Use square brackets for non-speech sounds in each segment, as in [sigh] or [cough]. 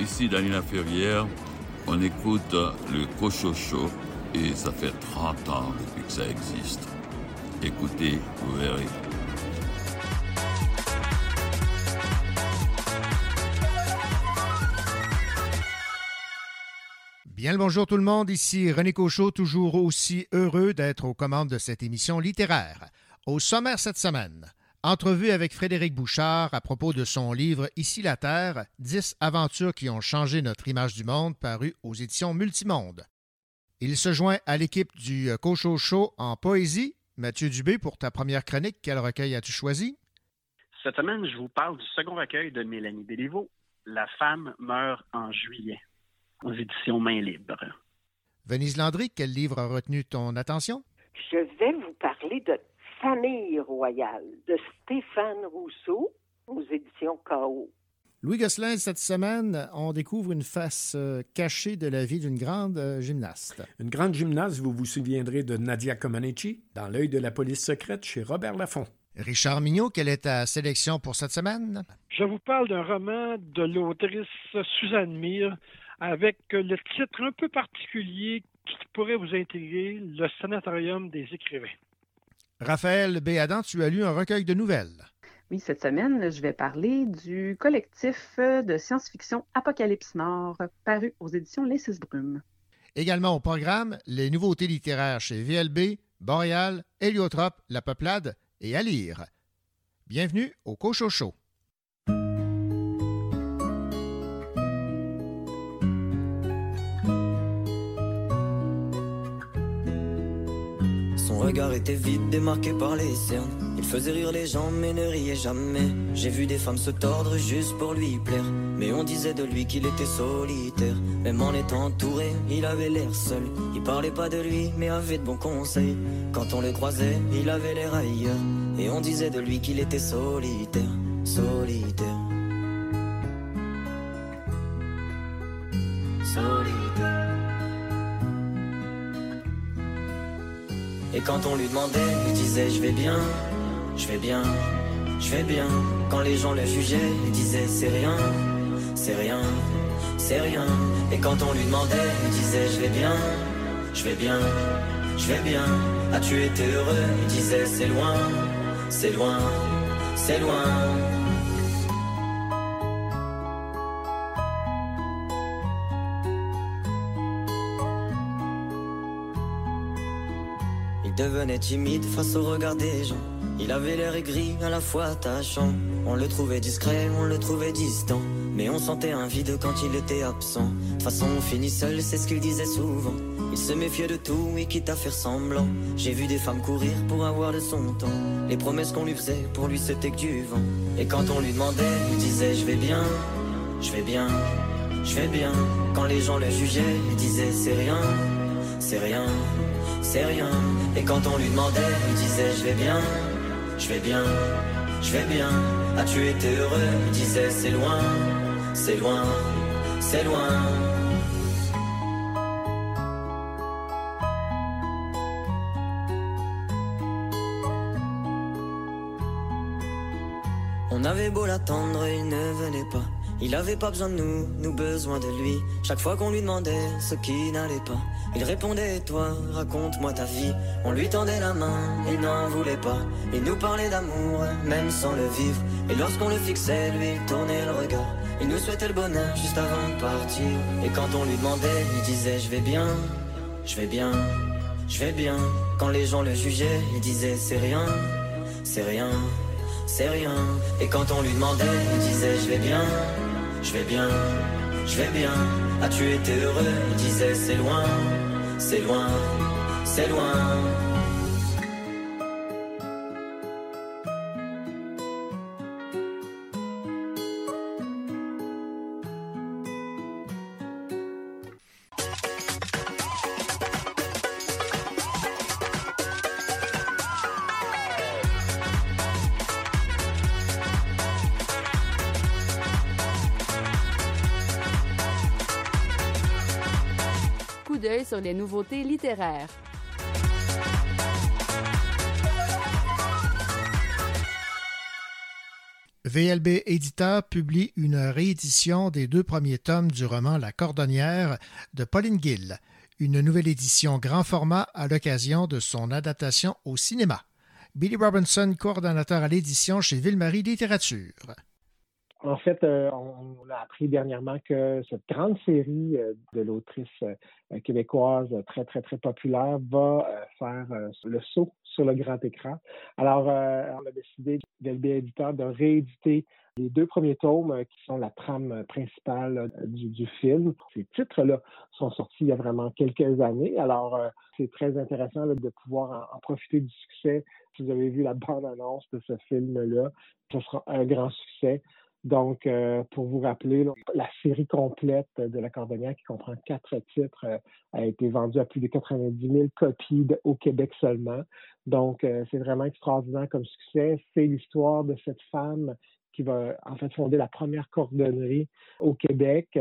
Ici Daniela Ferrière, on écoute le Cochocho et ça fait 30 ans depuis que ça existe. Écoutez, vous verrez. Bien le bonjour tout le monde, ici René Cochot, toujours aussi heureux d'être aux commandes de cette émission littéraire. Au sommaire cette semaine, entrevue avec Frédéric Bouchard à propos de son livre Ici la Terre, 10 aventures qui ont changé notre image du monde, paru aux éditions Multimonde. Il se joint à l'équipe du Cochot Show en poésie. Mathieu Dubé, pour ta première chronique, quel recueil as-tu choisi? Cette semaine, je vous parle du second recueil de Mélanie Béliveau, La femme meurt en juillet aux éditions Main Libre. Venise Landry, quel livre a retenu ton attention? Je vais vous parler de Famille royale de Stéphane Rousseau aux éditions KO. Louis Gosselin, cette semaine, on découvre une face euh, cachée de la vie d'une grande euh, gymnaste. Une grande gymnaste, vous vous souviendrez de Nadia Comaneci dans L'œil de la police secrète chez Robert Laffont. Richard Mignot, quelle est ta sélection pour cette semaine? Je vous parle d'un roman de l'autrice Suzanne Mire avec le titre un peu particulier qui pourrait vous intégrer, Le Sanatorium des écrivains. Raphaël Béadan, tu as lu un recueil de nouvelles. Oui, cette semaine, je vais parler du collectif de science-fiction Apocalypse Nord, paru aux éditions Les Six Brumes. Également au programme, les nouveautés littéraires chez VLB, Boréal, Héliotrope, La Peuplade et à lire. Bienvenue au Cochocho. Regard était vide, démarqué par les cernes. Il faisait rire les gens, mais ne riait jamais. J'ai vu des femmes se tordre juste pour lui plaire. Mais on disait de lui qu'il était solitaire. Même en étant entouré, il avait l'air seul. Il parlait pas de lui, mais avait de bons conseils. Quand on le croisait, il avait l'air ailleurs. Et on disait de lui qu'il était solitaire, solitaire. Solitaire. Et quand on lui demandait, il disait je vais bien, je vais bien, je vais bien. Quand les gens le jugeaient, il disait c'est rien, c'est rien, c'est rien. Et quand on lui demandait, il disait je vais bien, je vais bien, je vais bien. As-tu été heureux? Il disait c'est loin, c'est loin, c'est loin. Devenait timide face au regard des gens. Il avait l'air aigri, à la fois attachant. On le trouvait discret, on le trouvait distant. Mais on sentait un vide quand il était absent. De toute façon, on finit seul, c'est ce qu'il disait souvent. Il se méfiait de tout et quitte à faire semblant. J'ai vu des femmes courir pour avoir de son temps. Les promesses qu'on lui faisait, pour lui c'était que du vent. Et quand on lui demandait, il disait je vais bien, je vais bien, je vais bien. Quand les gens le jugeaient, il disait c'est rien, c'est rien, c'est rien. Et quand on lui demandait, il disait je vais bien, je vais bien, je vais bien. As-tu été heureux? Il disait c'est loin, c'est loin, c'est loin. On avait beau l'attendre, il ne venait pas. Il avait pas besoin de nous, nous besoin de lui. Chaque fois qu'on lui demandait ce qui n'allait pas, il répondait toi, raconte-moi ta vie. On lui tendait la main, il n'en voulait pas. Il nous parlait d'amour, même sans le vivre. Et lorsqu'on le fixait, lui, il tournait le regard. Il nous souhaitait le bonheur juste avant de partir. Et quand on lui demandait, il disait Je vais bien, je vais bien, je vais bien. Quand les gens le jugeaient, il disait C'est rien, c'est rien c'est rien. Et quand on lui demandait, il disait je vais bien, je vais bien, je vais bien. As-tu été heureux? Il disait c'est loin, c'est loin, c'est loin. Sur les nouveautés littéraires. VLB Éditeur publie une réédition des deux premiers tomes du roman La Cordonnière de Pauline Gill, une nouvelle édition grand format à l'occasion de son adaptation au cinéma. Billy Robinson, coordonnateur à l'édition chez Ville-Marie Littérature. En fait, euh, on a appris dernièrement que cette grande série euh, de l'autrice euh, québécoise très, très, très populaire va faire le saut sur le grand écran. Alors, on a décidé, VLB Éditeur, de rééditer les deux premiers tomes qui sont la trame principale du, film. Ces titres-là sont sortis il y a vraiment quelques années. Alors, c'est très intéressant de pouvoir en, en, profiter du succès. Si vous avez vu la bande-annonce de ce film-là, ce sera un grand succès. Donc, euh, pour vous rappeler, la série complète de La Cordonnière, qui comprend quatre titres, euh, a été vendue à plus de 90 000 copies au Québec seulement. Donc, euh, c'est vraiment extraordinaire comme succès. C'est l'histoire de cette femme qui va en fait fonder la première cordonnerie au Québec.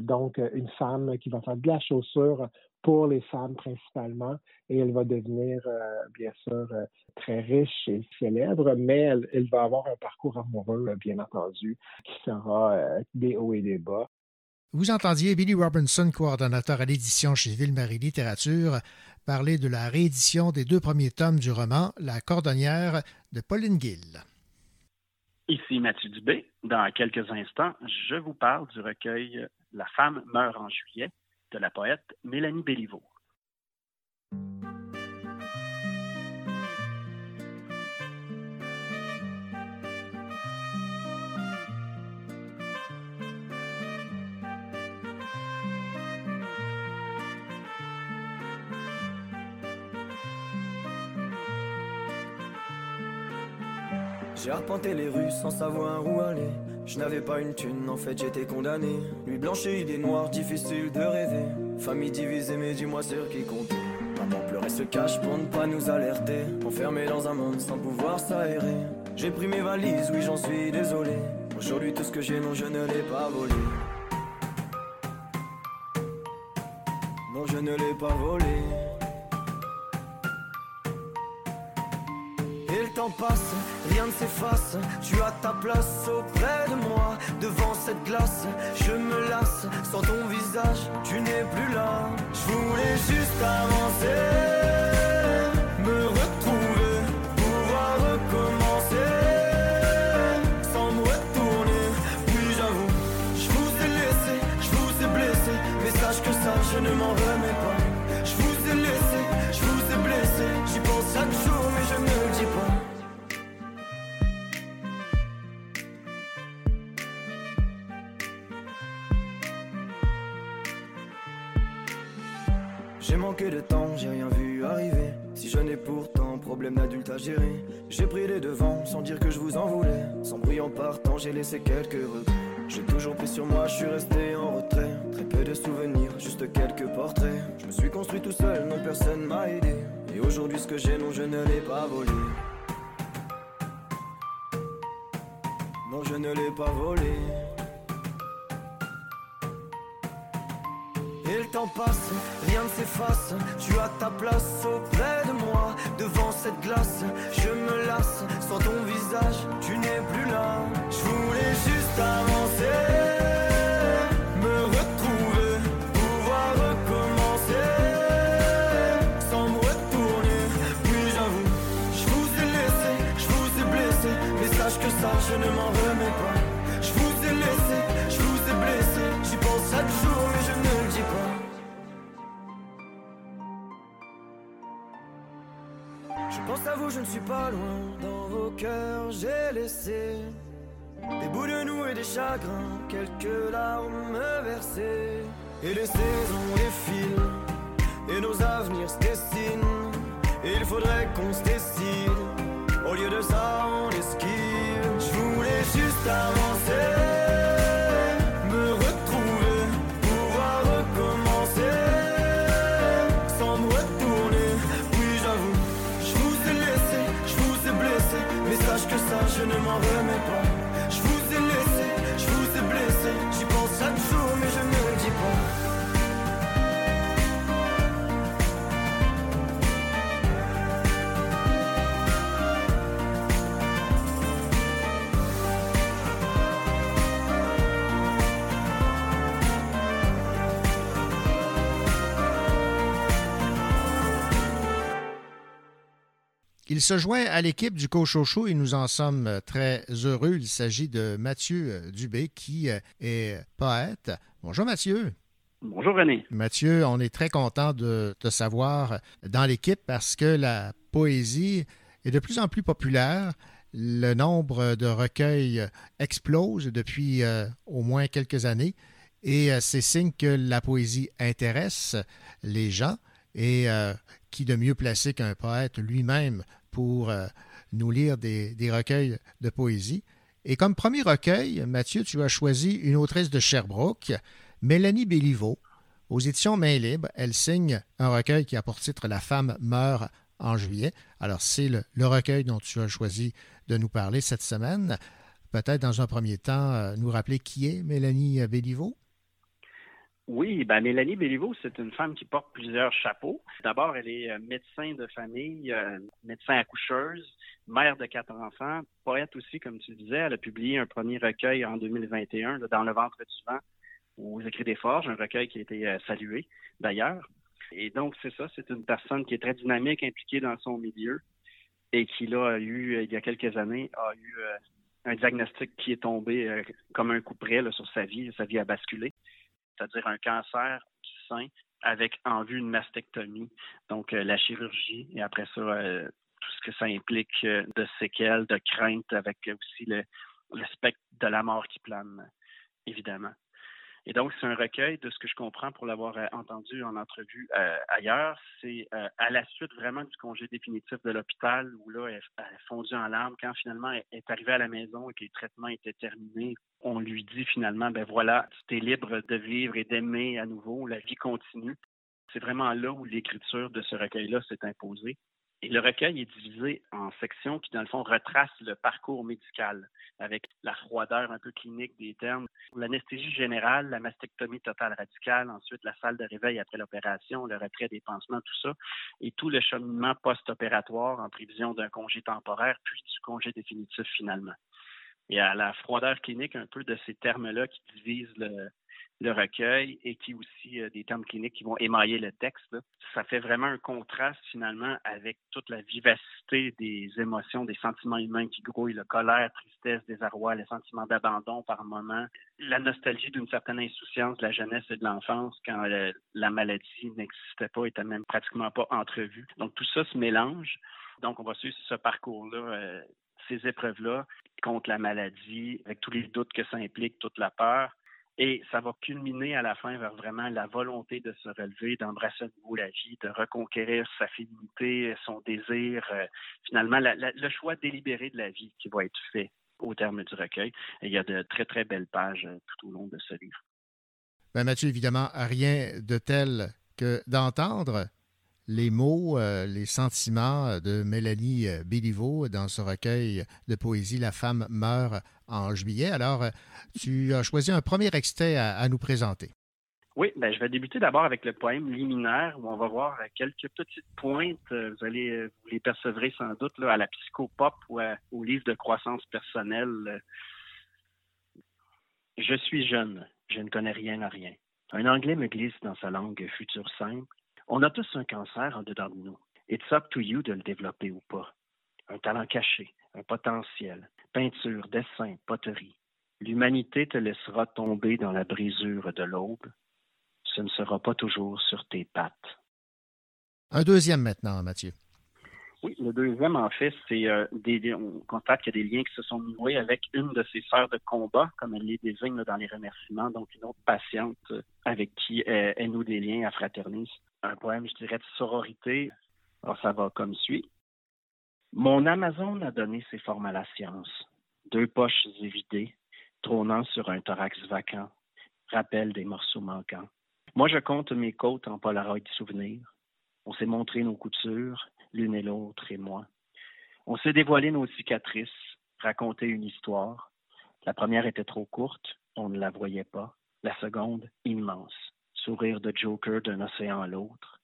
donc, une femme qui va faire de la chaussure pour les femmes principalement, et elle va devenir, euh, bien sûr, euh, très riche et célèbre, mais elle, va avoir un parcours amoureux, euh, bien entendu, qui sera des hauts et des bas. Vous entendiez Billy Robinson, coordonnateur à l'édition chez Ville-Marie Littérature, parler de la réédition des deux premiers tomes du roman La Cordonnière de Pauline Gill. Ici Mathieu Dubé. Dans quelques instants, je vous parle du recueil La femme meurt en juillet de la poète Mélanie Béliveau. J'ai arpenté les rues sans savoir où aller. Je n'avais pas une thune, en fait j'étais condamné. Lui blanchi, des noirs, difficile de rêver. Famille divisée, mais dis-moi sur qui compter. Maman pleurait se cache pour ne pas nous alerter. Enfermé dans un monde sans pouvoir s'aérer. J'ai pris mes valises, oui j'en suis désolé. Aujourd'hui tout ce que j'ai, non je ne l'ai pas volé. Non je ne l'ai pas volé. Rien ne s'efface. Tu as ta place auprès de moi, devant cette glace. Je me lasse, sans ton visage, tu n'es plus là. Je voulais juste avancer, manqué de temps, j'ai rien vu arriver. Si je n'ai pourtant problème d'adulte à gérer, j'ai pris les devants sans dire que je vous en voulais. Sans bruit en partant, j'ai laissé quelques regrets. J'ai toujours pris sur moi, je suis resté en retrait. Très peu de souvenirs, juste quelques portraits. Je me suis construit tout seul, non personne m'a aidé. Et aujourd'hui, ce que j'ai, non, je ne l'ai pas volé. Non, je ne l'ai pas volé. Et le temps passe, rien ne s'efface. Tu as ta place auprès de moi, devant cette glace. Je me lasse, sans ton visage, tu n'es plus là. Je voulais juste avancer, me retrouver, pouvoir recommencer. Sans me retourner, puis j'avoue, je vous ai laissé, je vous ai blessé. Mais sache que ça, je ne m'en Je pense à vous, je ne suis pas loin. Dans vos cœurs, j'ai laissé des bouts de nous et des chagrins, quelques larmes versées. Et les saisons défilent, et nos avenirs se dessinent. Et il faudrait qu'on se décide. Au lieu de ça, on esquive. Je voulais juste avancer. Je ne m'en remets pas. Il se joint à l'équipe du Cochocho et nous en sommes très heureux. Il s'agit de Mathieu Dubé qui est poète. Bonjour Mathieu. Bonjour René. Mathieu, on est très content de te savoir dans l'équipe parce que la poésie est de plus en plus populaire. Le nombre de recueils explose depuis euh, au moins quelques années et euh, c'est signe que la poésie intéresse les gens et euh, qui de mieux placé qu'un poète lui-même pour nous lire des, recueils de poésie. Et comme premier recueil, Mathieu, tu as choisi une autrice de Sherbrooke, Mélanie Béliveau. Aux éditions Main Libre, elle signe un recueil qui a pour titre La femme meurt en juillet. Alors, c'est le, recueil dont tu as choisi de nous parler cette semaine. Peut-être dans un premier temps, euh, nous rappeler qui est Mélanie Béliveau? Oui, ben Mélanie Béliveau, c'est une femme qui porte plusieurs chapeaux. D'abord, elle est euh, médecin de famille, euh, médecin accoucheuse, mère de quatre enfants, poète aussi, comme tu disais. Elle a publié un premier recueil en 2021, Dans le ventre du vent, aux Écrits des Forges, un recueil qui a été salué d'ailleurs. Et donc, c'est ça, c'est une personne qui est très dynamique, impliquée dans son milieu et qui, là, a eu, euh, il y a quelques années, a eu euh, un diagnostic qui est tombé euh, comme un coup près sur sa vie. Sa vie a basculé, c'est-à-dire un cancer du sein avec en vue une mastectomie, donc la chirurgie, et après ça, tout ce que ça implique de séquelles, de craintes, avec aussi le, le spectre de la mort qui plane, évidemment. Et donc, c'est un recueil de ce que je comprends pour l'avoir euh, entendu en entrevue euh, ailleurs. C'est euh, à la suite vraiment du congé définitif de l'hôpital où là, elle, a fondu en larmes. Quand finalement elle est arrivée à la maison et que les traitements étaient terminés, on lui dit finalement, ben voilà, tu es libre de vivre et d'aimer à nouveau. La vie continue. C'est vraiment là où l'écriture de ce recueil-là s'est imposée. Et le recueil est divisé en sections qui, dans le fond, retracent le parcours médical avec la froideur un peu clinique des termes. L'anesthésie générale, la mastectomie totale radicale, ensuite la salle de réveil après l'opération, le retrait des pansements, tout ça, et tout le cheminement post-opératoire en prévision d'un congé temporaire, puis du congé définitif finalement. Et à la froideur clinique un peu de ces termes-là qui divisent le, le recueil et qui aussi euh, des termes cliniques qui vont émailler le texte. Ça fait vraiment un contraste finalement avec toute la vivacité des émotions, des sentiments humains qui grouillent, la colère, tristesse, désarroi, les sentiments d'abandon par moment, la nostalgie d'une certaine insouciance de la jeunesse et de l'enfance quand euh, la maladie n'existait pas, était même pratiquement pas entrevue. Donc tout ça se mélange. Donc on va suivre ce parcours-là. Euh, ces épreuves-là contre la maladie, avec tous les doutes que ça implique, toute la peur, et ça va culminer à la fin vers vraiment la volonté de se relever, d'embrasser à nouveau la vie, de reconquérir sa féminité, son désir, euh, finalement le choix délibéré de la vie qui va être fait au terme du recueil. Il y a de très, très belles pages euh, tout au long de ce livre. Ben Mathieu, évidemment, rien de tel que d'entendre les mots, euh, les sentiments de Mélanie euh, Béliveau dans ce recueil de poésie La femme meurt en juillet. Alors, euh, tu as choisi un premier extrait à, nous présenter. Oui, ben, je vais débuter d'abord avec le poème liminaire où on va voir quelques petites pointes. Vous les percevrez sans doute à la psychopop ou au livre de croissance personnelle. Je suis jeune, je ne connais rien à rien. Un anglais me glisse dans sa langue future simple on a tous un cancer en dedans de nous. It's up to you de le développer ou pas. Un talent caché, un potentiel, peinture, dessin, poterie. L'humanité te laissera tomber dans la brisure de l'aube. Ce ne sera pas toujours sur tes pattes. Un deuxième maintenant, Mathieu. Oui, le deuxième, en fait, c'est euh, on constate qu'il y a des liens qui se sont noués avec une de ses sœurs de combat, comme elle les désigne dans les remerciements, donc une autre patiente euh, avec qui elle, elle noue des liens à fraternise. Un poème, je dirais, de sororité. Alors, ça va comme suit. Mon Amazon a donné ses formes à la science. Deux poches évidées, trônant sur un thorax vacant, rappel des morceaux manquants. Moi, je compte mes côtes en polaroid souvenirs. On s'est montré nos coutures, l'une et l'autre et moi. On s'est dévoilé nos cicatrices, raconté une histoire. La première était trop courte, on ne la voyait pas. La seconde, immense. Sourire de Joker d'un océan à l'autre.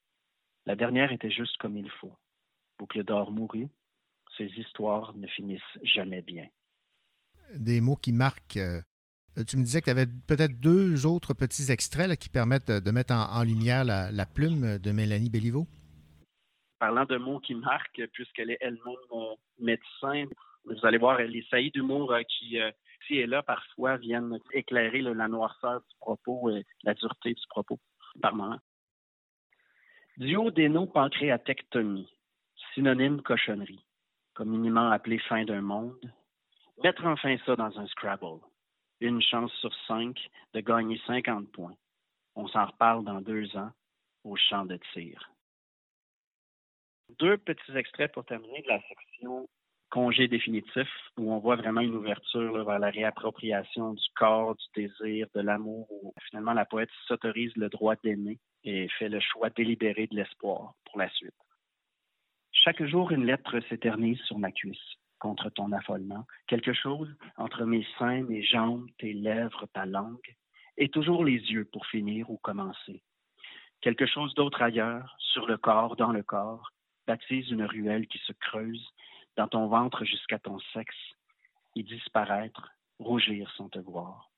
La dernière était juste comme il faut. Boucle d'or mourut. Ces histoires ne finissent jamais bien. Des mots qui marquent. Euh, tu me disais que tu avais peut-être deux autres petits extraits qui permettent de mettre en, lumière la, plume de Mélanie Béliveau. Parlant de mots qui marquent, puisqu'elle est elle-même médecin, vous allez voir les saillies d'humour qui, ici et là, parfois, viennent éclairer la noirceur du propos et la dureté du propos par moment. Duodéno-pancréatectomie, synonyme cochonnerie, communément appelé fin d'un monde. Mettre enfin ça dans un Scrabble. Une chance sur cinq de gagner 50 points. On s'en reparle dans deux ans au champ de tir. Deux petits extraits pour terminer de la section congé définitif, où on voit vraiment une ouverture vers la réappropriation du corps, du désir, de l'amour, où finalement la poète s'autorise le droit d'aimer et fait le choix délibéré de l'espoir pour la suite. Chaque jour, une lettre s'éternise sur ma cuisse contre ton affolement, quelque chose entre mes seins, mes jambes, tes lèvres, ta langue, et toujours les yeux pour finir ou commencer. Quelque chose d'autre ailleurs, sur le corps, dans le corps, baptise une ruelle qui se creuse dans ton ventre jusqu'à ton sexe, y disparaître, rougir sans te voir.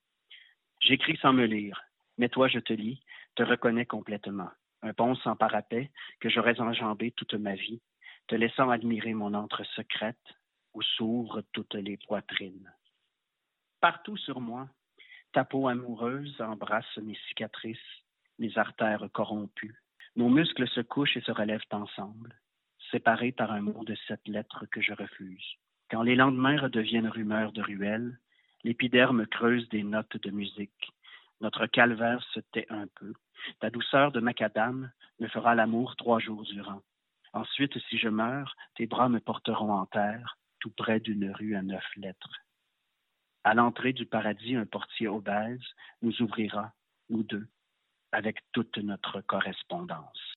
J'écris sans me lire, mais toi je te lis, te reconnais complètement. Un pont sans parapet que j'aurais enjambé toute ma vie, te laissant admirer mon antre secrète où s'ouvrent toutes les poitrines. Partout sur moi, ta peau amoureuse embrasse mes cicatrices, mes artères corrompues. Nos muscles se couchent et se relèvent ensemble, séparés par un mot de sept lettres que je refuse. Quand les lendemains redeviennent rumeurs de ruelles, l'épiderme creuse des notes de musique, notre calvaire se tait un peu. Ta douceur de macadam me fera l'amour trois jours durant. Ensuite, si je meurs, tes bras me porteront en terre, tout près d'une rue à neuf lettres. À l'entrée du paradis, un portier obèse nous ouvrira, nous deux, avec toute notre correspondance.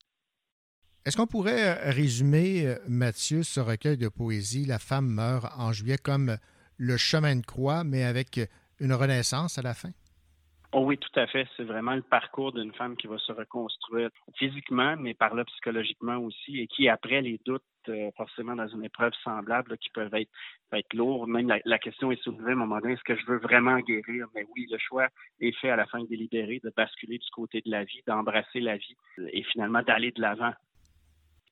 Est-ce qu'on pourrait euh, résumer, euh, Mathieu, ce recueil de poésie, La femme meurt en juillet, comme le chemin de croix, mais avec une renaissance à la fin? Oh oui, tout à fait. C'est vraiment le parcours d'une femme qui va se reconstruire physiquement, mais par là psychologiquement aussi, et qui, après les doutes, euh, forcément dans une épreuve semblable, qui peuvent être, être. Même la, question est soulevée à un moment donné, est-ce que je veux vraiment guérir? Mais oui, le choix est fait à la fin délibéré de basculer du côté de la vie, d'embrasser la vie et finalement d'aller de l'avant.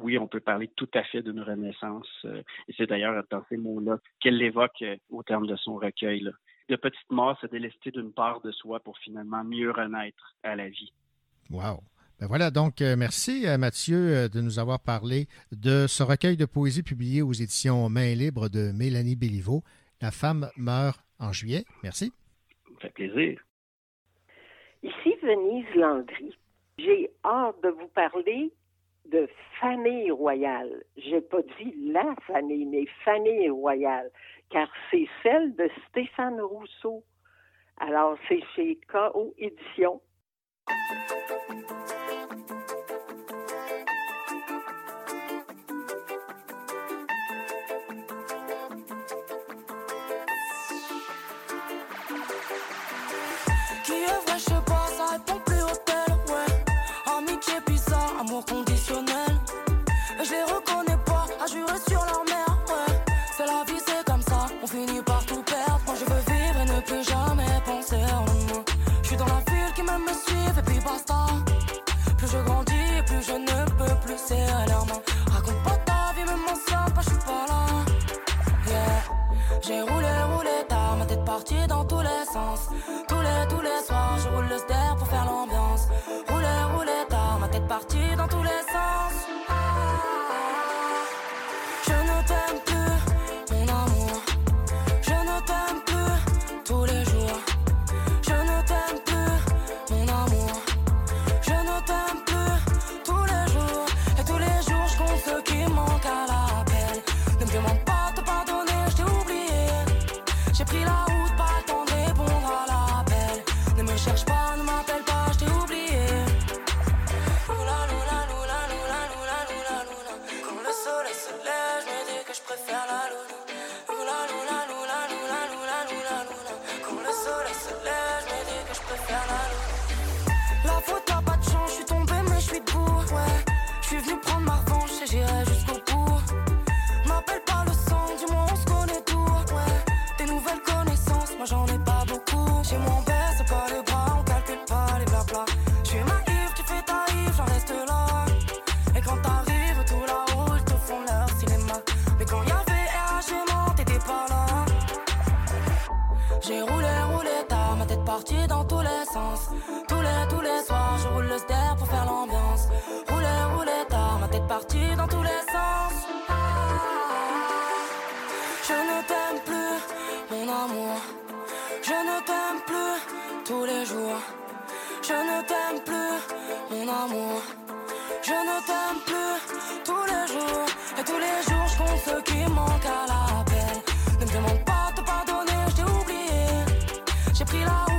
Oui, on peut parler tout à fait d'une renaissance, euh, et c'est d'ailleurs dans ces mots-là qu'elle l'évoque euh, au terme de son recueil. Là de petite mort se délester d'une part de soi pour finalement mieux renaître à la vie. Wow. Ben voilà, donc euh, merci à Mathieu de nous avoir parlé de ce recueil de poésie publié aux éditions Main libre de Mélanie Béliveau. La femme meurt en juillet. Merci. Ça fait plaisir. Ici Venise Landry. J'ai hâte de vous parler de famille royale. J'ai pas dit la famille, mais famille royale car c'est celle de Stéphane Rousseau. Alors, c'est chez KO Édition. Qui est vrai, je sais pas, ça répond plus hôtel, ouais. Amitié, bizarre, amour conditionnel. Raconte pas ta vie, même ancien, pas je suis pas là. Yeah. J'ai roulé, roulé tard, ma tête partie dans tous les sens. Tous les, tous les soirs, je roule le ster pour faire l'ambiance. Roulé, roulé tard, ma tête partie dans tous les sens. Je ne t'aime plus, mon amour. Je ne t'aime plus tous les jours. Et tous les jours, je compte ceux qui manquent à l'appel. Ne me demande pas de pardonner, je t'ai oublié. J'ai pris la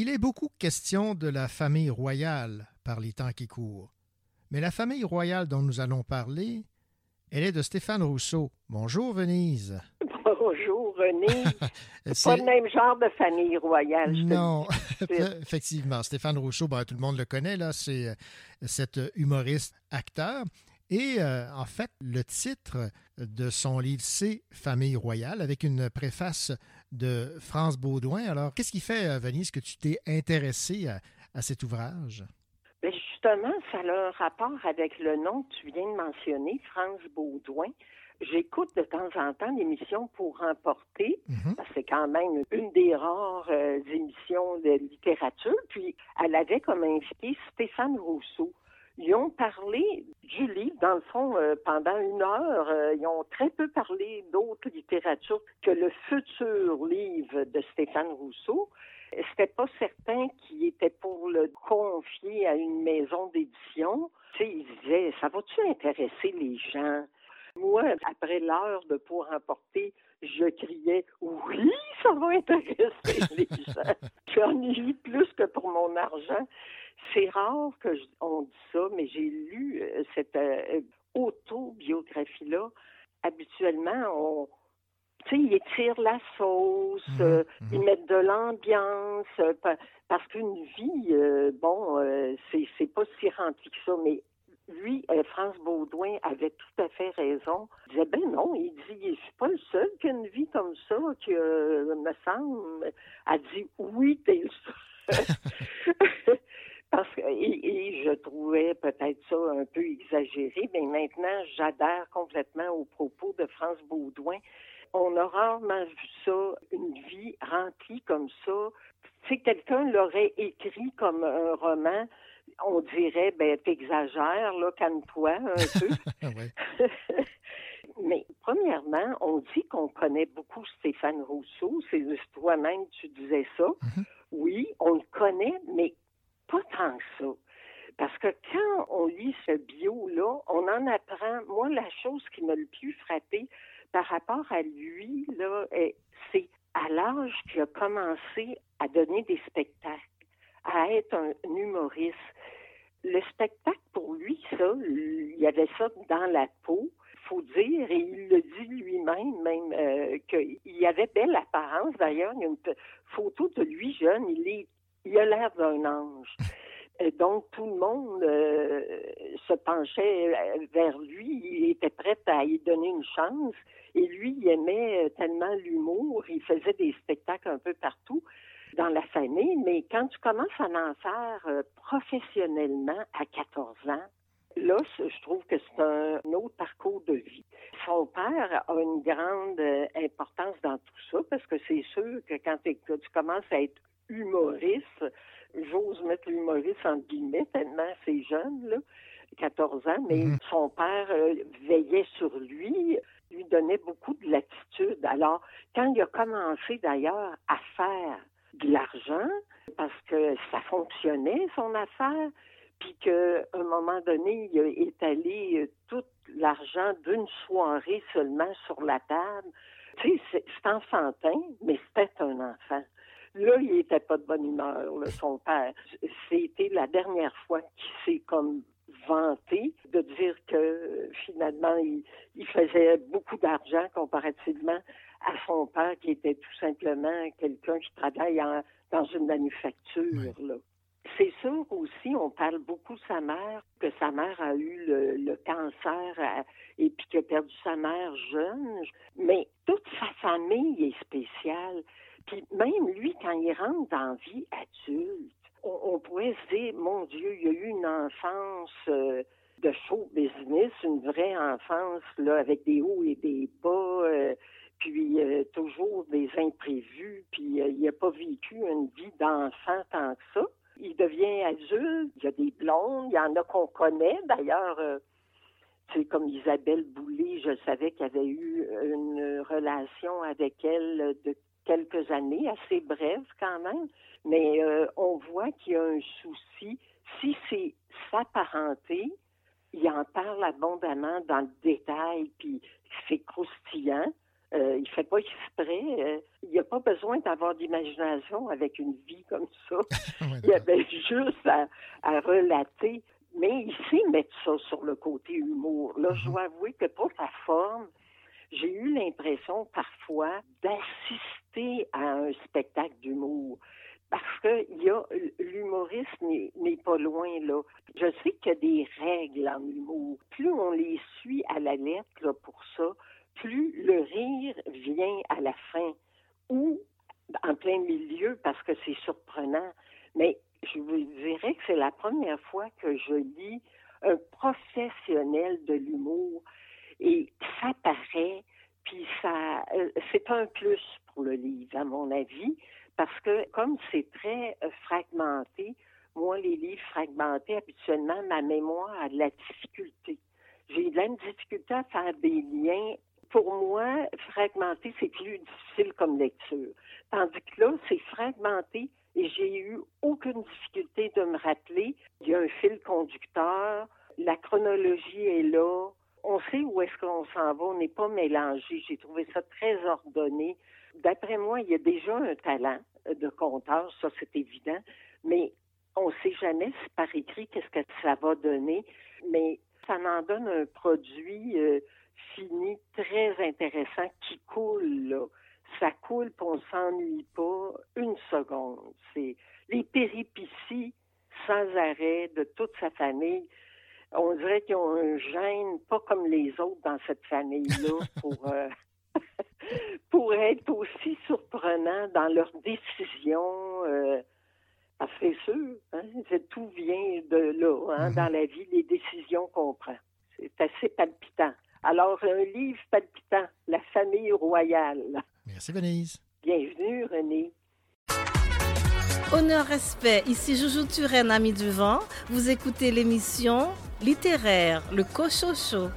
Il est beaucoup question de la famille royale par les temps qui courent. Mais la famille royale dont nous allons parler, elle est de Stéphane Rousseau. Bonjour Venise. Bonjour, René. [laughs] C'est pas le même genre de famille royale. je Non, [laughs] effectivement. Stéphane Rousseau, ben, tout le monde le connaît, là, c'est euh, cet humoriste acteur. Et euh, en fait, le titre de son livre, c'est Famille royale, avec une préface de France Baudouin. Alors, qu'est-ce qui fait, euh, Venise, que tu t'es intéressé à, à cet ouvrage? Mais justement, ça a un rapport avec le nom que tu viens de mentionner, France Baudouin. J'écoute de temps en temps l'émission pour remporter, parce que c'est quand même une des rares euh, émissions de littérature. Puis, elle avait comme invité Stéphane Rousseau. Ils ont parlé du livre, dans le fond, euh, pendant une heure. euh, ils ont très peu parlé d'autres littératures que le futur livre de Stéphane Rousseau. C'était pas certain qu'il était pour le confier à une maison d'édition. Tu sais, il disait, ça va-tu intéresser les gens? Moi, après l'heure de pour emporter, je criais, oui, ça va intéresser les [laughs] gens. J'en ai lu plus que pour mon argent. C'est rare que je- on dit ça, mais j'ai lu euh, cette euh, autobiographie-là. Habituellement, on, tu sais, ils étirent la sauce, euh, ils mettent de l'ambiance, euh, pa- parce qu'une vie, euh, bon, c'est pas si rempli que ça, mais lui, France Baudouin avait tout à fait raison. Il disait, ben non, il dit, je suis pas le seul qui a une vie comme ça, euh, me semble. Elle dit, oui, t'es le seul. [laughs] Parce que, et, et je trouvais peut-être ça un peu exagéré, mais maintenant, j'adhère complètement aux propos de France Baudouin. On a rarement vu ça, une vie remplie comme ça. Si quelqu'un l'aurait écrit comme un roman, on dirait, ben, t'exagères, là, calme-toi un [laughs] peu. [laughs] Mais premièrement, on dit qu'on connaît beaucoup Stéphane Rousseau. C'est toi-même, tu disais ça. Oui, on le connaît, mais pas tant que ça. Parce que quand on lit ce bio-là, on en apprend. Moi, la chose qui m'a le plus frappé par rapport à lui, là, est- c'est à l'âge qu'il a commencé à donner des spectacles, à être un, humoriste. Le spectacle, pour lui, ça, il y avait ça dans la peau, faut dire, et il le dit lui-même, même, euh, qu'il avait belle apparence. D'ailleurs, il y a une photo de lui jeune, il, est, il a l'air d'un ange. Donc, tout le monde euh, se penchait euh, vers lui. Il était prêt à y donner une chance. Et lui, il aimait euh, tellement l'humour. Il faisait des spectacles un peu partout dans la famille. Mais quand tu commences à en faire professionnellement à 14 ans, là, je trouve que c'est un autre parcours de vie. Son père a une grande importance dans tout ça parce que c'est sûr que quand tu commences à être humoriste, j'ose mettre l'humoriste en guillemets tellement c'est jeune, là, 14 ans, mais son père euh, veillait sur lui, lui donnait beaucoup de latitude. Alors, quand il a commencé d'ailleurs à faire de l'argent, parce que ça fonctionnait, son affaire, puis qu'à un moment donné, il a étalé euh, tout l'argent d'une soirée seulement sur la table. Tu sais, c'est c'est enfantin, mais c'était un enfant. Là, il était pas de bonne humeur, là, son père. C'était la dernière fois qu'il s'est comme vanté de dire que finalement, il, il faisait beaucoup d'argent comparativement à son père qui était tout simplement quelqu'un qui travaille en- dans une manufacture. là. C'est sûr aussi, on parle beaucoup de sa mère, que sa mère a eu le, le cancer à- et puis qu'il a perdu sa mère jeune. Mais toute sa famille est spéciale. Puis même lui, quand il rentre dans vie adulte, on, pourrait se dire, mon Dieu, il a eu une enfance euh, de show business, une vraie enfance là, avec des hauts et des bas, euh, puis euh, toujours des imprévus, puis il n'a pas vécu une vie d'enfant tant que ça. Il devient adulte, il y a des blondes, il y en a qu'on connaît d'ailleurs. c'est comme Isabelle Boulay, je savais qu'il avait eu une relation avec elle de quelques années, assez brève quand même, mais euh, on voit qu'il y a un souci. Si c'est sa parenté, il en parle abondamment dans le détail, puis c'est croustillant. Euh, il fait pas exprès. euh, il n'y a pas besoin d'avoir d'imagination avec une vie comme ça. [laughs] il y avait juste à, à relater. Mais il sait mettre ça sur le côté humour. Là, je dois avouer que pour sa forme, j'ai eu l'impression parfois d'assister à un spectacle d'humour. Parce que l'humoriste n'est n'est pas loin là. Je sais qu'il y a des règles en humour. Plus on les suit à la lettre là, pour ça, plus le rire vient à la fin ou en plein milieu parce que c'est surprenant. Mais je vous dirais que c'est la première fois que je lis un professionnel de l'humour et ça paraît, puis ça, euh, c'est un plus pour le livre, à mon avis, parce que comme c'est très euh, fragmenté, moi, les livres fragmentés, habituellement, ma mémoire a de la difficulté. J'ai de la difficulté à faire des liens. Pour moi, fragmenté, c'est plus difficile comme lecture. Tandis que là, c'est fragmenté et j'ai eu aucune difficulté de me rappeler. Il y a un fil conducteur, la chronologie est là, on sait où est-ce qu'on s'en va, on n'est pas mélangé. J'ai trouvé ça très ordonné. D'après moi, il y a déjà un talent de conteur, ça c'est évident, mais on ne sait jamais par écrit qu'est-ce que ça va donner, mais ça en donne un produit euh, fini très intéressant qui coule. Ça coule, puis on ne s'ennuie pas une seconde. C'est les péripéties sans arrêt de toute sa famille. On dirait qu'ils ont un gène pas comme les autres dans cette famille-là [laughs] pour, euh, [laughs] pour être aussi surprenants dans leurs décisions. euh, parce que c'est sûr, hein, tout vient de là, hein, dans la vie, les décisions qu'on prend. C'est assez palpitant. Alors, un livre palpitant, La famille royale. Merci, Venise. Bienvenue, René. Honneur, respect, ici Joujou Turenne, ami du vent. Vous écoutez l'émission littéraire, le Cochocho.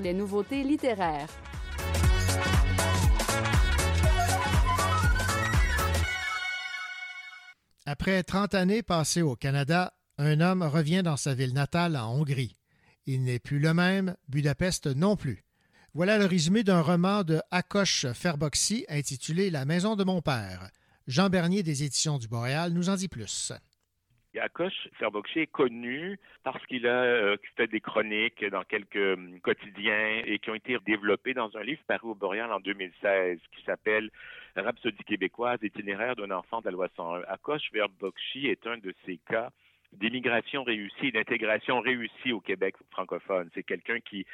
Les nouveautés littéraires. Après 30 années passées au Canada, un homme revient dans sa ville natale en Hongrie. Il n'est plus le même, Budapest non plus. Voilà le résumé d'un roman de Akosh Ferboxy intitulé La maison de mon père. Jean Bernier des éditions du Boréal nous en dit plus. Akosh Ferbokshi est connu parce qu'il a euh, fait des chroniques dans quelques euh, quotidiens et qui ont été développées dans un livre paru au Boréal en 2016 qui s'appelle Rhapsodie québécoise, itinéraire d'un enfant de la loi 101. Akosh Ferbokshi est un de ces cas d'immigration réussie, d'intégration réussie au Québec francophone. C'est quelqu'un qui,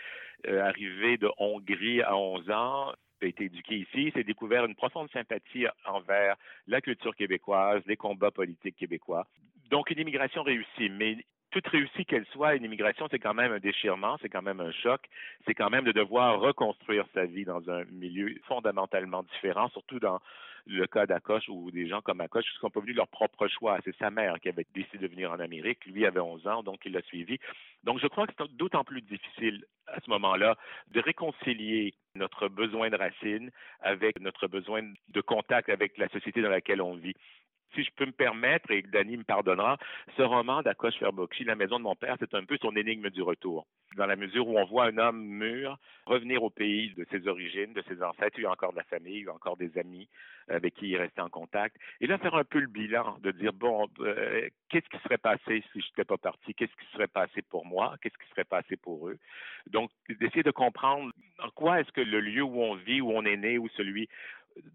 euh, arrivé de Hongrie à 11 ans, a été éduqué ici, s'est découvert une profonde sympathie envers la culture québécoise, les combats politiques québécois. Donc une immigration réussie, mais toute réussie qu'elle soit, une immigration, c'est quand même un déchirement, c'est quand même un choc, c'est quand même de devoir reconstruire sa vie dans un milieu fondamentalement différent, surtout dans le cas d'Akoche ou des gens comme Akoche qui sont pas venus de leur propre choix. C'est sa mère qui avait décidé de venir en Amérique. Lui avait 11 ans, donc il l'a suivi. Donc je crois que c'est d'autant plus difficile à ce moment-là de réconcilier notre besoin de racines avec notre besoin de contact avec la société dans laquelle on vit si je peux me permettre, et Danny me pardonnera, ce roman d'Akosh Ferbokshi, La maison de mon père, c'est un peu son énigme du retour. Dans la mesure où on voit un homme mûr revenir au pays de ses origines, de ses ancêtres, il a encore de la famille, il a encore des amis avec qui il restait en contact. Et là, faire un peu le bilan, de dire, bon, euh, qu'est-ce qui serait passé si je n'étais pas parti? Qu'est-ce qui serait passé pour moi? Qu'est-ce qui serait passé pour eux? Donc, d'essayer de comprendre en quoi est-ce que le lieu où on vit, où on est né, ou celui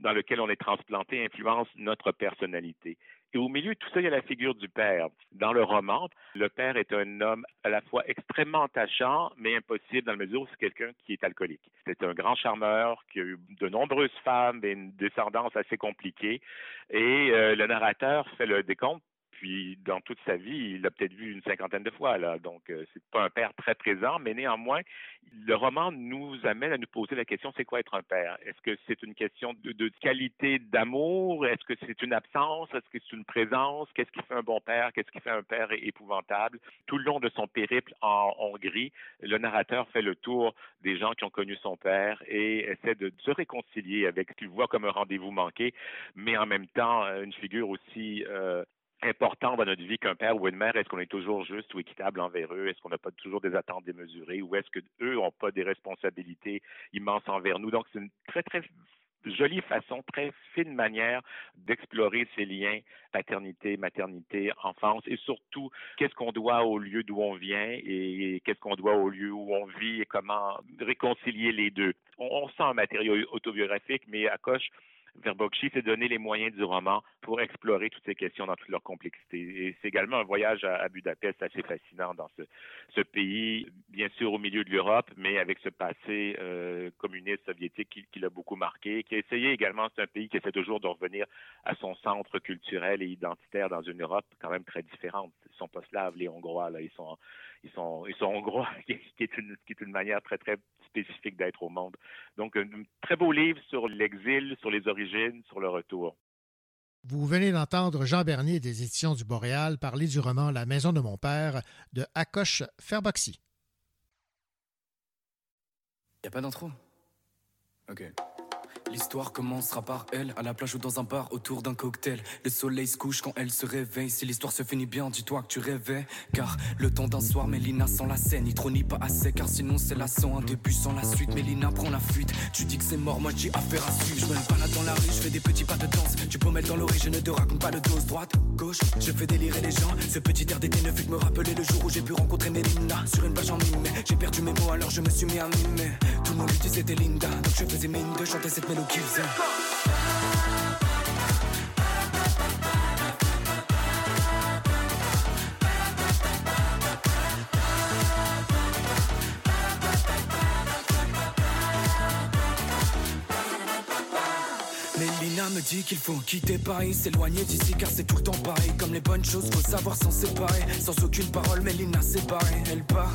dans lequel on est transplanté influence notre personnalité. Et au milieu de tout ça, il y a la figure du père. Dans le roman, le père est un homme à la fois extrêmement attachant, mais impossible dans la mesure où c'est quelqu'un qui est alcoolique. C'est un grand charmeur qui a eu de nombreuses femmes et une descendance assez compliquée. Et le narrateur fait le décompte puis dans toute sa vie, il l'a peut-être vu une cinquantaine de fois. Là. Donc, euh, c'est pas un père très présent, mais néanmoins, le roman nous amène à nous poser la question c'est quoi être un père? Est-ce que c'est une question de, de qualité d'amour? Est-ce que c'est une absence? Est-ce que c'est une présence? Qu'est-ce qui fait un bon père? Qu'est-ce qui fait un père épouvantable? Tout le long de son périple en Hongrie, le narrateur fait le tour des gens qui ont connu son père et essaie de se réconcilier avec ce qu'il voit comme un rendez-vous manqué, mais en même temps une figure aussi euh, important dans notre vie qu'un père ou une mère, est-ce qu'on est toujours juste ou équitable envers eux? Est-ce qu'on n'a pas toujours des attentes démesurées? Ou est-ce qu'eux n'ont pas des responsabilités immenses envers nous? Donc, c'est une très, très jolie façon, très fine manière d'explorer ces liens paternité, maternité, enfance et surtout qu'est-ce qu'on doit au lieu d'où on vient et qu'est-ce qu'on doit au lieu où on vit et comment réconcilier les deux? On, on sent un matériau autobiographique, mais à coche, Verbokshi s'est donné les moyens du roman pour explorer toutes ces questions dans toute leur complexité. Et c'est également un voyage à, à Budapest assez fascinant dans ce, ce, pays, bien sûr au milieu de l'Europe, mais avec ce passé euh, communiste soviétique qui, qui l'a beaucoup marqué, qui a essayé également, c'est un pays qui essaie toujours de revenir à son centre culturel et identitaire dans une Europe quand même très différente. Ils sont pas slaves, les Hongrois, là, ils sont ils sont ils sont hongrois, [laughs] qui est une qui est une manière très très spécifique d'être au monde. Donc un très beau livre sur l'exil, sur les origines, sur le retour. Vous venez d'entendre Jean Bernier des éditions du Boréal parler du roman La maison de mon père de Akosh Ferboxy. Y a pas d'intro? Ok. L'histoire commencera par elle, à la plage ou dans un bar autour d'un cocktail. Le soleil se couche quand elle se réveille. Si l'histoire se finit bien, dis-toi que tu rêvais. Car le temps d'un soir, Mélina sans la scène, ni trop ni pas assez. Car sinon c'est la sang, un début sans la suite. Mélina prend la fuite. Tu dis que c'est mort, moi j'ai affaire à suivre. Je me balade dans la rue, je fais des petits pas de danse. Tu peux mettre dans l'oreille, je ne te raconte pas le dose. Droite, gauche, je fais délirer les gens. Ce petit air d'été ne fait que me rappeler le jour où j'ai pu rencontrer Mélina. Sur une plage en mimé, j'ai perdu mes mots alors je me suis mis à mimer. Tout le monde lui c'était Linda, donc je faisais mine de chanter cette mélodie. Mélina me dit qu'il faut quitter Paris, s'éloigner d'ici car c'est tout le temps pareil. Comme les bonnes choses, faut savoir s'en séparer. Sans aucune parole, Mélina séparée, elle part.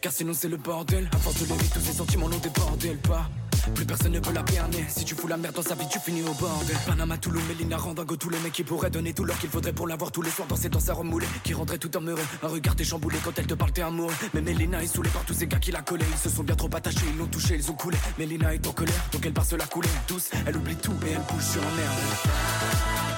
Car sinon c'est le bordel. À force de lever, tous ses sentiments l'ont débordé, elle part. Plus personne ne peut la berner. Si tu fous la merde dans sa vie, tu finis au bordel. Panama, Toulouse, Mélina, Randango, tous les mecs qui pourraient donner tout l'or qu'il faudrait pour l'avoir tous les soirs danser dans sa robe moulée. Qui rendrait tout amoureux. Un regard t'es chamboulé quand elle te parle, t'es amoureux. Mais Mélina est saoulée par tous ces gars qui la collaient. Ils se sont bien trop attachés, ils l'ont touché, ils ont coulé. Mélina est en colère, donc elle part se la couler. Tous, elle oublie tout et elle bouge sur merde.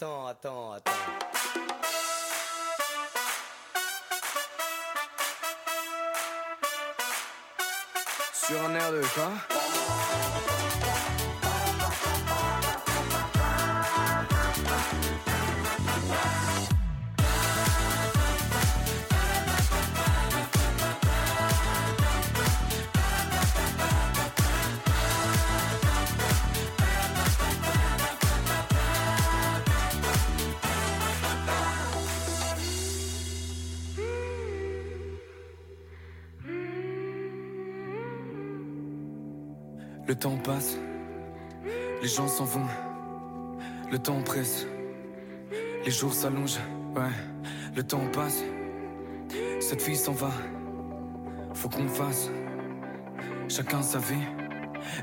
Attends, attends, temps passe, les gens s'en vont, le temps presse, les jours s'allongent, ouais, le temps passe, cette fille s'en va, faut qu'on fasse, chacun sa vie.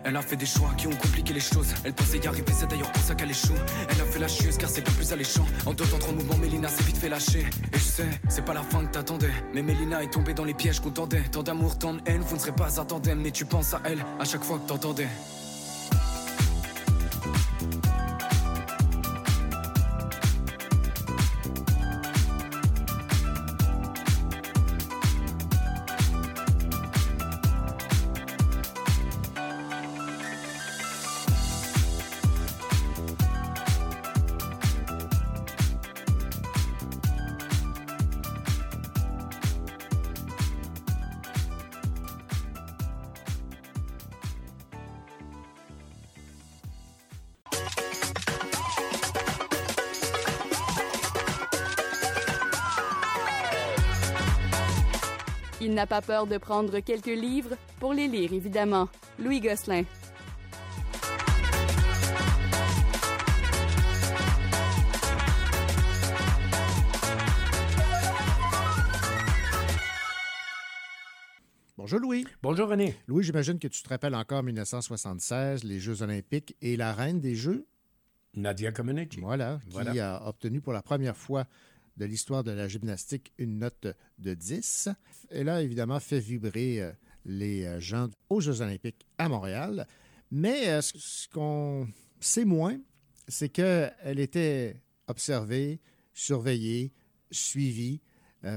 Elle a fait des choix qui ont compliqué les choses. Elle pensait y arriver, c'est d'ailleurs pour ça qu'elle échoue. Elle a fait la chieuse car c'est le plus alléchant. En deux temps, trois mouvements, Mélina s'est vite fait lâcher. Et je sais, c'est pas la fin que t'attendais. Mais Mélina est tombée dans les pièges qu'on tendait. Tant d'amour, tant de haine, vous ne serez pas attendés. Mais tu penses à elle à chaque fois que t'entendais. N'a pas peur de prendre quelques livres pour les lire, évidemment. Louis Gosselin. Bonjour Louis. Bonjour René. Louis, j'imagine que tu te rappelles encore 1976, les Jeux olympiques et la reine des Jeux. Nadia Comaneci. Voilà, qui Voilà. a obtenu pour la première fois de l'histoire de la gymnastique une note de 10. Elle a évidemment fait vibrer euh, les euh, gens aux Jeux olympiques à Montréal. Mais euh, ce qu'on c'est moins, c'est qu'elle était observée, surveillée, suivie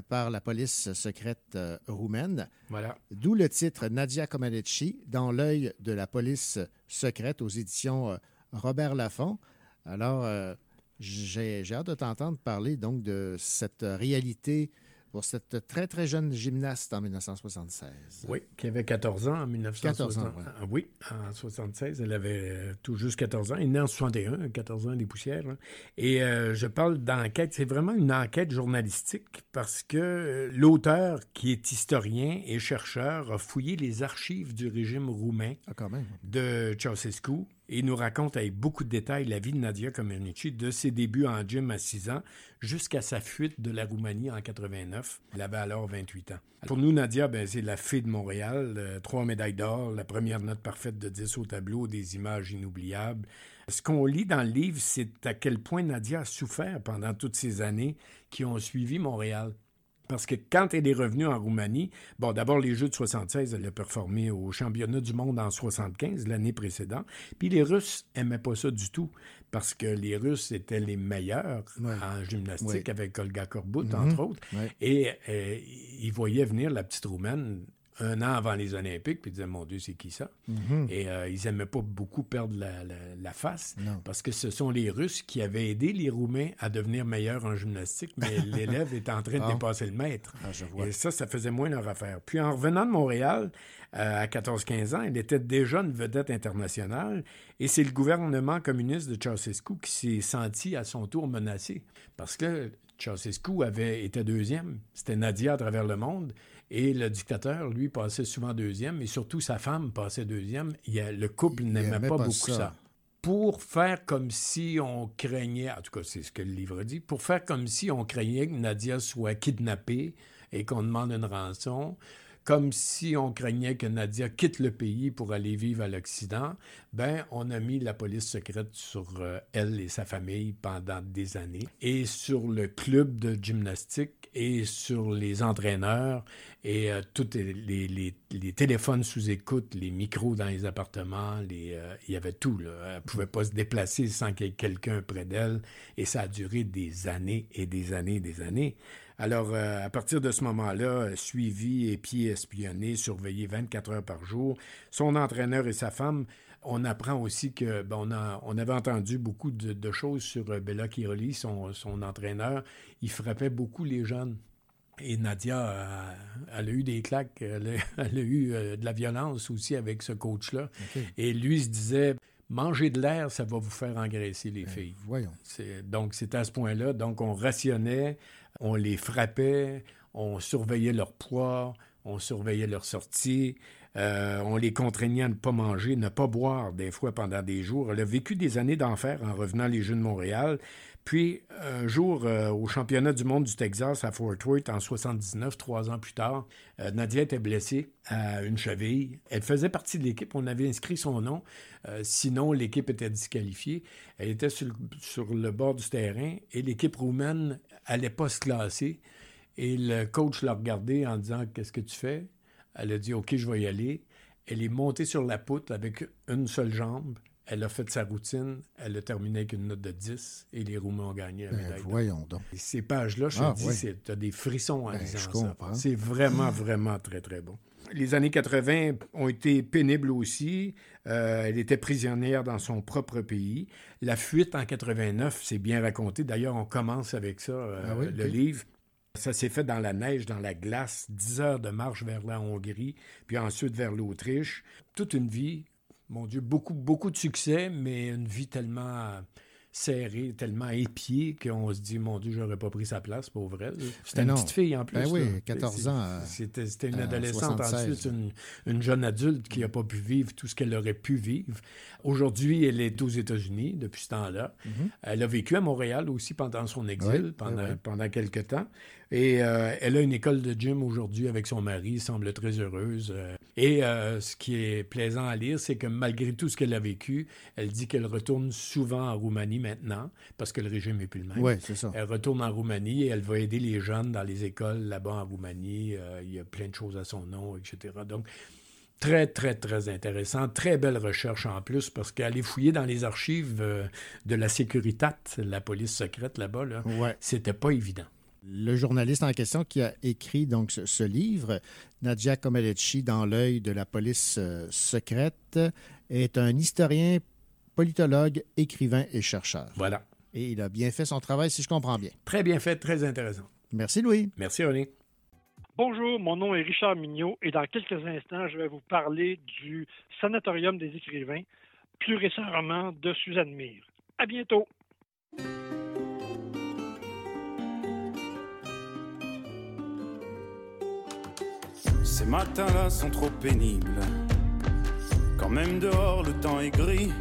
par la police secrète roumaine. Voilà. D'où le titre Nadia Comaneci, dans l'œil de la police secrète aux éditions Robert Laffont. Alors, j'ai hâte de t'entendre parler donc de cette réalité pour cette très, très jeune gymnaste en 1976. Oui, qui avait 14 ans en 1960. 14 ans, ouais. Ah Oui, en 76, elle avait euh, tout juste 14 ans. Elle est née en 61, 14 ans des poussières. là. Et euh, je parle d'enquête, c'est vraiment une enquête journalistique parce que euh, l'auteur, qui est historien et chercheur, a fouillé les archives du régime roumain Ah, quand même. de Ceausescu et nous raconte avec beaucoup de détails la vie de Nadia Comaneci de ses débuts en gym à 6 ans jusqu'à sa fuite de la Roumanie en 89. Elle avait alors 28 ans. Pour nous, Nadia, ben, c'est la fée de Montréal. euh, trois médailles d'or, la première note parfaite de 10 au tableau, des images inoubliables. Ce qu'on lit dans le livre, c'est à quel point Nadia a souffert pendant toutes ces années qui ont suivi Montréal. Parce que quand elle est revenue en Roumanie, bon, d'abord, les Jeux de 76, elle a performé au championnat du monde en 75, l'année précédente. Puis les Russes aimaient pas ça du tout, parce que les Russes étaient les meilleurs en gymnastique, Ouais. avec Olga Korbut, entre autres. Ouais. Et euh, ils voyaient venir la petite Roumaine un an avant les Olympiques, puis ils disaient, mon Dieu, c'est qui ça? Mhm. Et euh, ils n'aimaient pas beaucoup perdre la, la- la face, Non. parce que ce sont les Russes qui avaient aidé les Roumains à devenir meilleurs en gymnastique, mais [laughs] l'élève est en train de Ah. dépasser le maître. Ah, je vois. Et ça, ça faisait moins leur affaire. Puis en revenant de Montréal, euh, à 14-15 ans, elle était déjà une vedette internationale, et c'est le gouvernement communiste de Ceausescu qui s'est senti à son tour menacé, parce que Ceausescu avait, était deuxième, c'était Nadia à travers le monde, et le dictateur, lui, passait souvent deuxième, et surtout sa femme passait deuxième. Il a- le couple n'aimait aimait pas, pas beaucoup ça. ça pour faire comme si on craignait, en tout cas c'est ce que le livre dit, pour faire comme si on craignait que Nadia soit kidnappée et qu'on demande une rançon, comme si on craignait que Nadia quitte le pays pour aller vivre à l'Occident, ben on a mis la police secrète sur euh, elle et sa famille pendant des années, et sur le club de gymnastique, et sur les entraîneurs, et euh, tous les, téléphones sous écoute, les micros dans les appartements, euh, il y avait tout. Elle ne pouvait pas se déplacer sans qu'il y ait quelqu'un près d'elle, et ça a duré des années et des années et des années. Alors, euh, à partir de ce moment-là, euh, suivi et pieds espionnés, surveillé 24 heures par jour, son entraîneur et sa femme, on apprend aussi que, ben, on, a- on avait entendu beaucoup de, de choses sur euh, Bella Kiroli, son, son entraîneur. Il frappait beaucoup les jeunes. Et Nadia, elle a eu des claques, elle a, [laughs] elle a eu de la violence aussi avec ce coach-là. Et lui se disait, manger de l'air, ça va vous faire engraisser les filles. Voyons. C'est- Donc, c'était à ce point-là. Donc, on rationnait, on les frappait, on surveillait leur poids, on surveillait leur sortie, euh, on les contraignait à ne pas manger, ne pas boire des fois pendant des jours. Elle a vécu des années d'enfer en revenant les Jeux de Montréal. Puis, un jour, euh, au championnat du monde du Texas à Fort Worth, en 79, trois ans plus tard, euh, Nadia était blessée à une cheville. Elle faisait partie de l'équipe. On avait inscrit son nom. Euh, sinon, l'équipe était disqualifiée. Elle était sur le, sur le bord du terrain et l'équipe roumaine allait pas se classer. Et le coach l'a regardé en disant Qu'est-ce que tu fais? Elle a dit OK, je vais y aller. Elle est montée sur la poutre avec une seule jambe. Elle a fait sa routine. Elle a terminé avec une note de 10 et les Roumains ont gagné la Ben, médaille. voyons donc. Et Ces pages-là, je Ah, te dis, ouais. tu as des frissons en Ben, lisant ça. C'est vraiment, vraiment très, très bon. Les années 80 ont été pénibles aussi. Euh, elle était prisonnière dans son propre pays. La fuite en 89, c'est bien raconté. D'ailleurs, on commence avec ça, euh, Ah oui, le livre. Ça s'est fait dans la neige, dans la glace, 10 heures de marche vers la Hongrie, puis ensuite vers l'Autriche. Toute une vie, mon Dieu, beaucoup, beaucoup de succès, mais une vie tellement serrée, tellement épiée qu'on se dit, mon Dieu, j'aurais pas pris sa place, pour vrai. C'était une non. petite fille en plus. Ben oui, là. 14 C'est- ans, euh, C'était une euh, adolescente, 76. ensuite une, une jeune adulte qui n'a pas pu vivre tout ce qu'elle aurait pu vivre. Aujourd'hui, elle est aux États-Unis depuis ce temps-là. Mhm. Elle a vécu à Montréal aussi pendant son exil, Oui, pendant, oui. pendant quelques temps. Et euh, elle a une école de gym aujourd'hui avec son mari, semble très heureuse. Euh, Et euh, ce qui est plaisant à lire, c'est que malgré tout ce qu'elle a vécu, elle dit qu'elle retourne souvent en Roumanie maintenant, parce que le régime n'est plus le même. Ouais, c'est ça. Elle retourne en Roumanie et elle va aider les jeunes dans les écoles là-bas en Roumanie. Euh, il y a plein de choses à son nom, etc. Donc, Très, très, très intéressant. Très belle recherche en plus, parce qu'aller fouiller dans les archives de la Securitat, la police secrète là-bas, là, c'était pas évident. Le journaliste en question qui a écrit donc ce, ce livre, Nadia Comaneci, dans l'œil de la police euh, secrète, est un historien, politologue, écrivain et chercheur. Voilà. Et il a bien fait son travail, si je comprends bien. Très bien fait, très intéressant. Merci, Louis. Merci, René. Bonjour, mon nom est Richard Mignot et dans quelques instants, je vais vous parler du Sanatorium des écrivains, plus récemment de Suzanne Mire. À bientôt. Ces matins-là sont trop pénibles. Quand même dehors le temps est gris.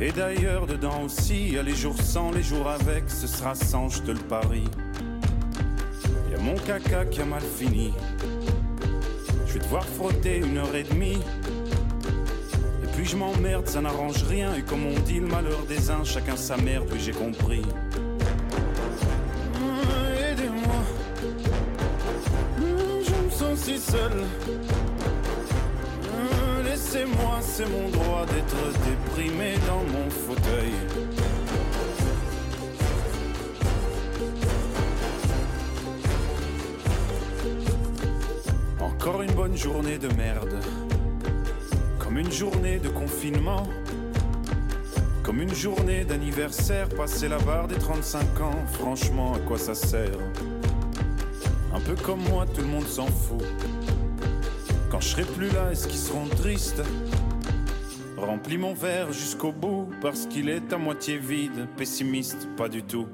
Et d'ailleurs dedans aussi, y a les jours sans, les jours avec, ce sera sans, je te le parie. Y a mon caca qui a mal fini. Je vais devoir frotter une heure et demie. Et puis je m'emmerde, ça n'arrange rien. Et comme on dit, le malheur des uns, chacun sa merde, oui j'ai compris. Seul. Mmh, Laissez-moi, c'est mon droit d'être déprimé dans mon fauteuil. Encore une bonne journée de merde. Comme une journée de confinement. Comme une journée d'anniversaire, passer la barre des 35 ans, franchement, à quoi ça sert? Un peu comme moi, tout le monde s'en fout. Quand je serai plus là, est-ce qu'ils seront tristes? Remplis mon verre jusqu'au bout, parce qu'il est à moitié vide, pessimiste, pas du tout.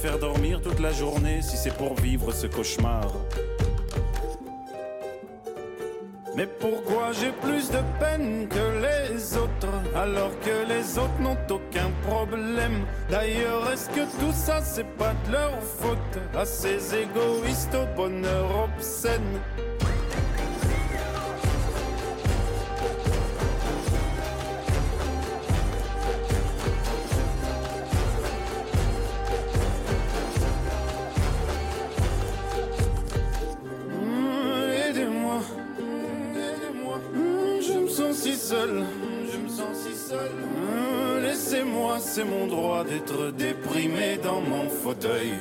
Préfère dormir toute la journée si c'est pour vivre ce cauchemar. Mais pourquoi j'ai plus de peine que les autres alors que les autres n'ont aucun problème? D'ailleurs, est-ce que tout ça c'est pas de leur faute? À ces égoïstes au bonheur obscène c'est mon droit d'être déprimé dans mon fauteuil.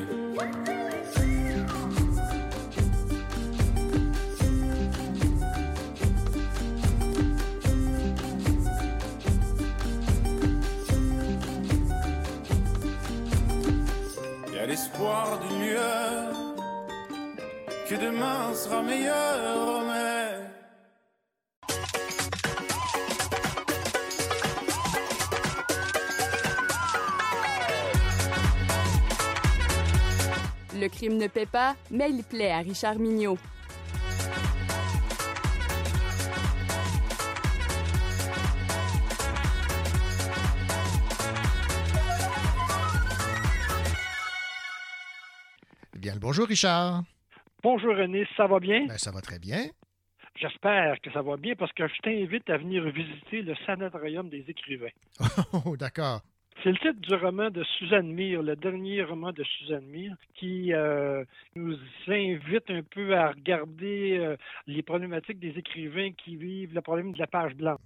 Y a l'espoir d'une lueur que demain sera meilleur, crime ne paie pas, mais il plaît à Richard Mignot. Eh Bien le bonjour, Richard. Bonjour René, ça va bien? Ben, ça va très bien. J'espère que ça va bien parce que je t'invite à venir visiter le Sanatorium des écrivains. [laughs] Oh, d'accord. C'est le titre du roman de Suzanne Mire, le dernier roman de Suzanne Mire, qui euh, nous invite un peu à regarder euh, les problématiques des écrivains qui vivent le problème de la page blanche.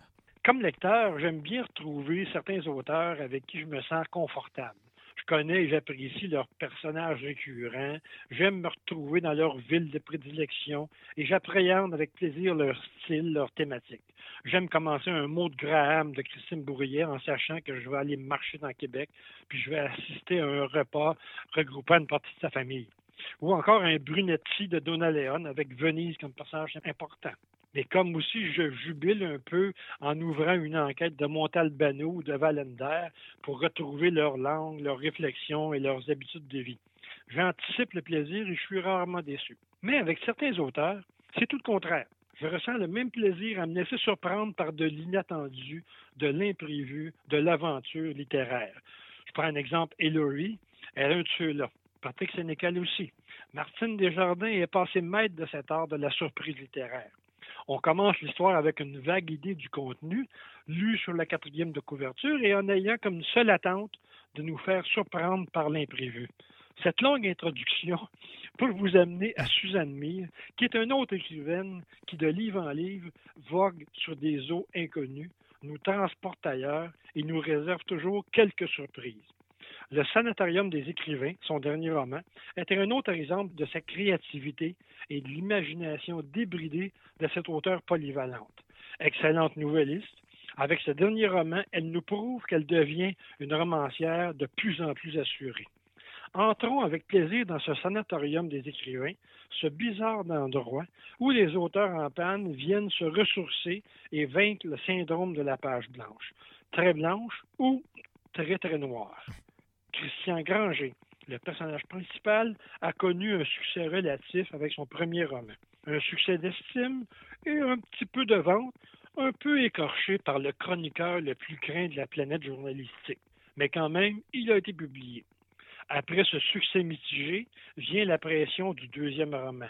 Comme lecteur, j'aime bien retrouver certains auteurs avec qui je me sens confortable. Je connais et j'apprécie leurs personnages récurrents. J'aime me retrouver dans leur ville de prédilection et j'appréhende avec plaisir leur style, leur thématique. J'aime commencer un mot de Graham de Christine Bourrier en sachant que je vais aller marcher dans Québec puis je vais assister à un repas regroupant une partie de sa famille. Ou encore un Brunetti de Donna Leon avec Venise comme personnage important. Mais comme aussi je jubile un peu en ouvrant une enquête de Montalbano ou de Valender pour retrouver leur langue, leurs réflexions et leurs habitudes de vie. J'anticipe le plaisir et je suis rarement déçu. Mais avec certains auteurs, c'est tout le contraire. Je ressens le même plaisir à me laisser surprendre par de l'inattendu, de l'imprévu, de l'aventure littéraire. Je prends un exemple, Hillary, elle est un de ceux-là. Patrick Sénécal aussi. Martine Desjardins est passée maître de cet art de la surprise littéraire. On commence l'histoire avec une vague idée du contenu, lue sur la quatrième de couverture et en ayant comme seule attente de nous faire surprendre par l'imprévu. Cette longue introduction [laughs] peut vous amener à Suzanne Mire, qui est une autre écrivaine qui, de livre en livre, vogue sur des eaux inconnues, nous transporte ailleurs et nous réserve toujours quelques surprises. Le Sanatorium des écrivains, son dernier roman, était un autre exemple de sa créativité et de l'imagination débridée de cette auteure polyvalente. Excellente nouvelliste, avec ce dernier roman, elle nous prouve qu'elle devient une romancière de plus en plus assurée. Entrons avec plaisir dans ce sanatorium des écrivains, ce bizarre endroit où les auteurs en panne viennent se ressourcer et vaincre le syndrome de la page blanche, très blanche ou très très noire. Christian Granger, le personnage principal, a connu un succès relatif avec son premier roman. Un succès d'estime et un petit peu de vente, un peu écorché par le chroniqueur le plus craint de la planète journalistique. Mais quand même, il a été publié. Après ce succès mitigé, vient la pression du deuxième roman.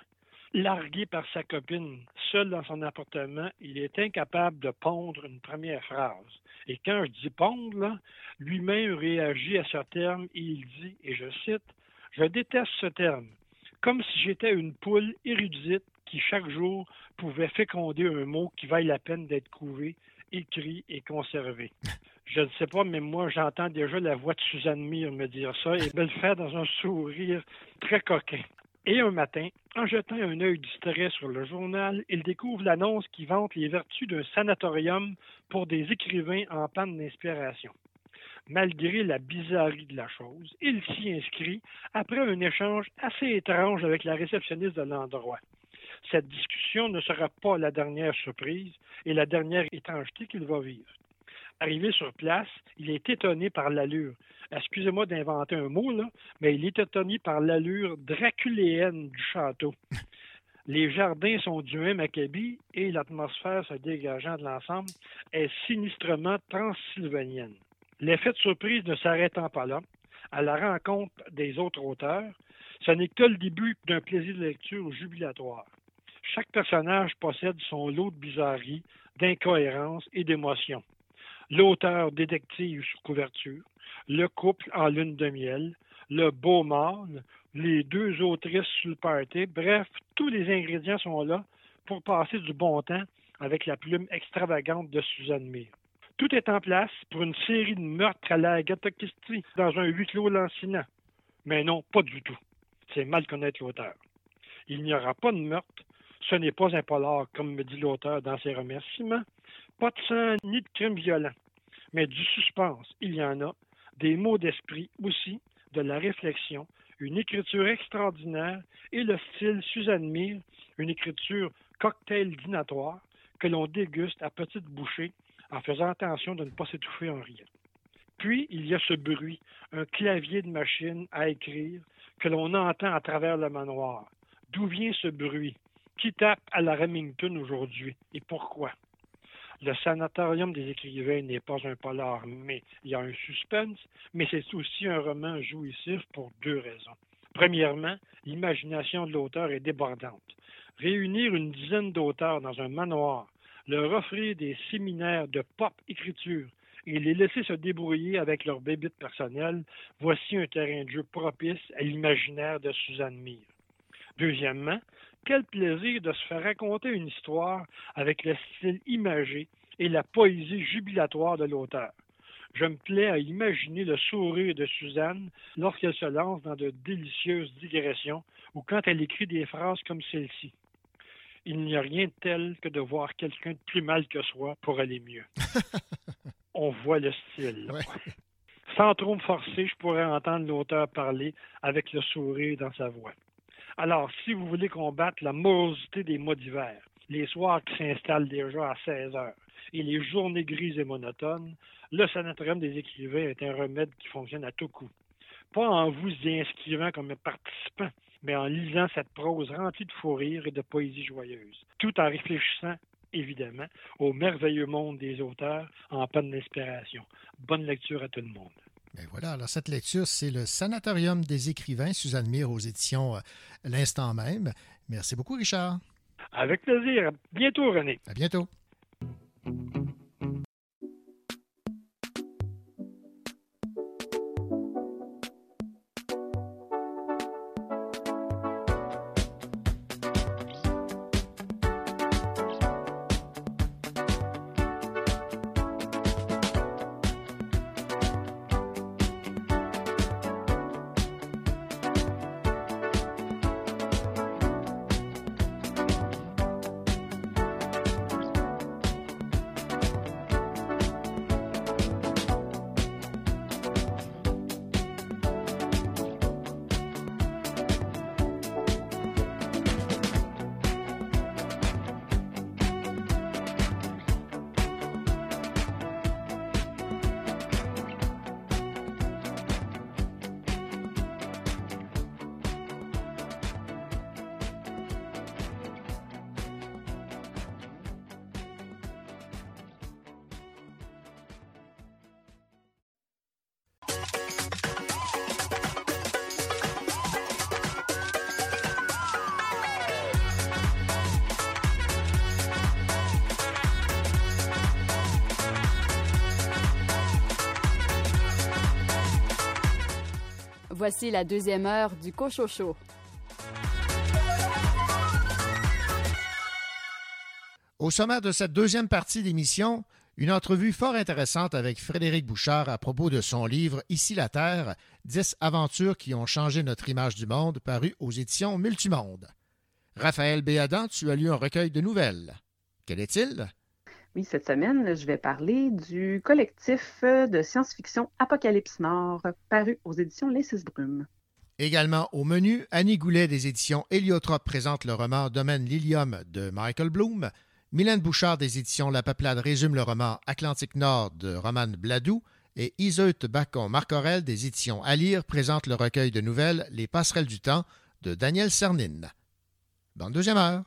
Largué par sa copine, seul dans son appartement, il est incapable de pondre une première phrase. Et quand je dis pondre, lui-même réagit à ce terme et il dit, et je cite, Je déteste ce terme, comme si j'étais une poule érudite qui chaque jour pouvait féconder un mot qui vaille la peine d'être couvé, écrit et conservé. Je ne sais pas, mais moi, j'entends déjà la voix de Suzanne Mire me dire ça et me le faire dans un sourire très coquin. Et un matin, en jetant un œil distrait sur le journal, il découvre l'annonce qui vante les vertus d'un sanatorium pour des écrivains en panne d'inspiration. Malgré la bizarrerie de la chose, il s'y inscrit après un échange assez étrange avec la réceptionniste de l'endroit. Cette discussion ne sera pas la dernière surprise et la dernière étrangeté qu'il va vivre. Arrivé sur place, il est étonné par l'allure. Excusez-moi d'inventer un mot, là, mais il est étonné par l'allure draculéenne du château. Les jardins sont du même acabit et l'atmosphère se dégageant de l'ensemble est sinistrement transylvanienne. L'effet de surprise ne s'arrêtant pas là, à la rencontre des autres auteurs, ce n'est que le début d'un plaisir de lecture jubilatoire. Chaque personnage possède son lot de bizarreries, d'incohérences et d'émotions l'auteur détective sous couverture, le couple en lune de miel, le beau mâle, les deux autrices sur le party, bref, tous les ingrédients sont là pour passer du bon temps avec la plume extravagante de Suzanne Mire. Tout est en place pour une série de meurtres à la Agatha dans un huis clos lancinant. Mais non, pas du tout. C'est mal connaître l'auteur. Il n'y aura pas de meurtre. Ce n'est pas un polar, comme me dit l'auteur dans ses remerciements. Pas de sang ni de crime violent, mais du suspense, il y en a, des mots d'esprit aussi, de la réflexion, une écriture extraordinaire et le style Suzanne une écriture cocktail dînatoire que l'on déguste à petites bouchées en faisant attention de ne pas s'étouffer en riant. Puis, il y a ce bruit, un clavier de machine à écrire que l'on entend à travers le manoir. D'où vient ce bruit? Qui tape à la Remington aujourd'hui et pourquoi? Le sanatorium des écrivains n'est pas un polar, mais il y a un suspense, mais c'est aussi un roman jouissif pour deux raisons. Premièrement, l'imagination de l'auteur est débordante. Réunir une dizaine d'auteurs dans un manoir, leur offrir des séminaires de pop écriture et les laisser se débrouiller avec leurs bébites personnelles, voici un terrain de jeu propice à l'imaginaire de Suzanne Mire. Deuxièmement, quel plaisir de se faire raconter une histoire avec le style imagé et la poésie jubilatoire de l'auteur. Je me plais à imaginer le sourire de Suzanne lorsqu'elle se lance dans de délicieuses digressions ou quand elle écrit des phrases comme celle-ci. Il n'y a rien de tel que de voir quelqu'un de plus mal que soi pour aller mieux. [laughs] On voit le style. Sans trop me forcer, je pourrais entendre l'auteur parler avec le sourire dans sa voix. Alors, si vous voulez combattre la morosité des mots d'hiver, les soirs qui s'installent déjà à 16 heures et les journées grises et monotones, le sanatorium des écrivains est un remède qui fonctionne à tout coup. Pas en vous y inscrivant comme participant, mais en lisant cette prose remplie de fou rire et de poésie joyeuse, tout en réfléchissant, évidemment, au merveilleux monde des auteurs en panne d'inspiration. Bonne lecture à tout le monde. Ben voilà, alors cette lecture, c'est le Sanatorium des écrivains, Suzanne Mire aux éditions euh, L'instant même. Merci beaucoup, Richard. Avec plaisir. À bientôt, René. À bientôt. Voici la deuxième heure du Cochocho. Au sommaire de cette deuxième partie d'émission, une entrevue fort intéressante avec Frédéric Bouchard à propos de son livre Ici la Terre, 10 aventures qui ont changé notre image du monde, paru aux éditions Multimonde. Raphaël Béadan, tu as lu un recueil de nouvelles. Quel est-il? Oui, cette semaine, je vais parler du collectif de science-fiction Apocalypse Nord, paru aux éditions Les Six Brumes. Également au menu, Annie Goulet des éditions Héliotrope présente le roman Domaine Lilium de Michael Bloom. Mylène Bouchard des éditions La Peuplade résume le roman Atlantique Nord de Roman Bladou. Et Iseut Bacon Marcorel des éditions À lire présente le recueil de nouvelles Les passerelles du temps de Daniel Cernine. Bonne deuxième heure.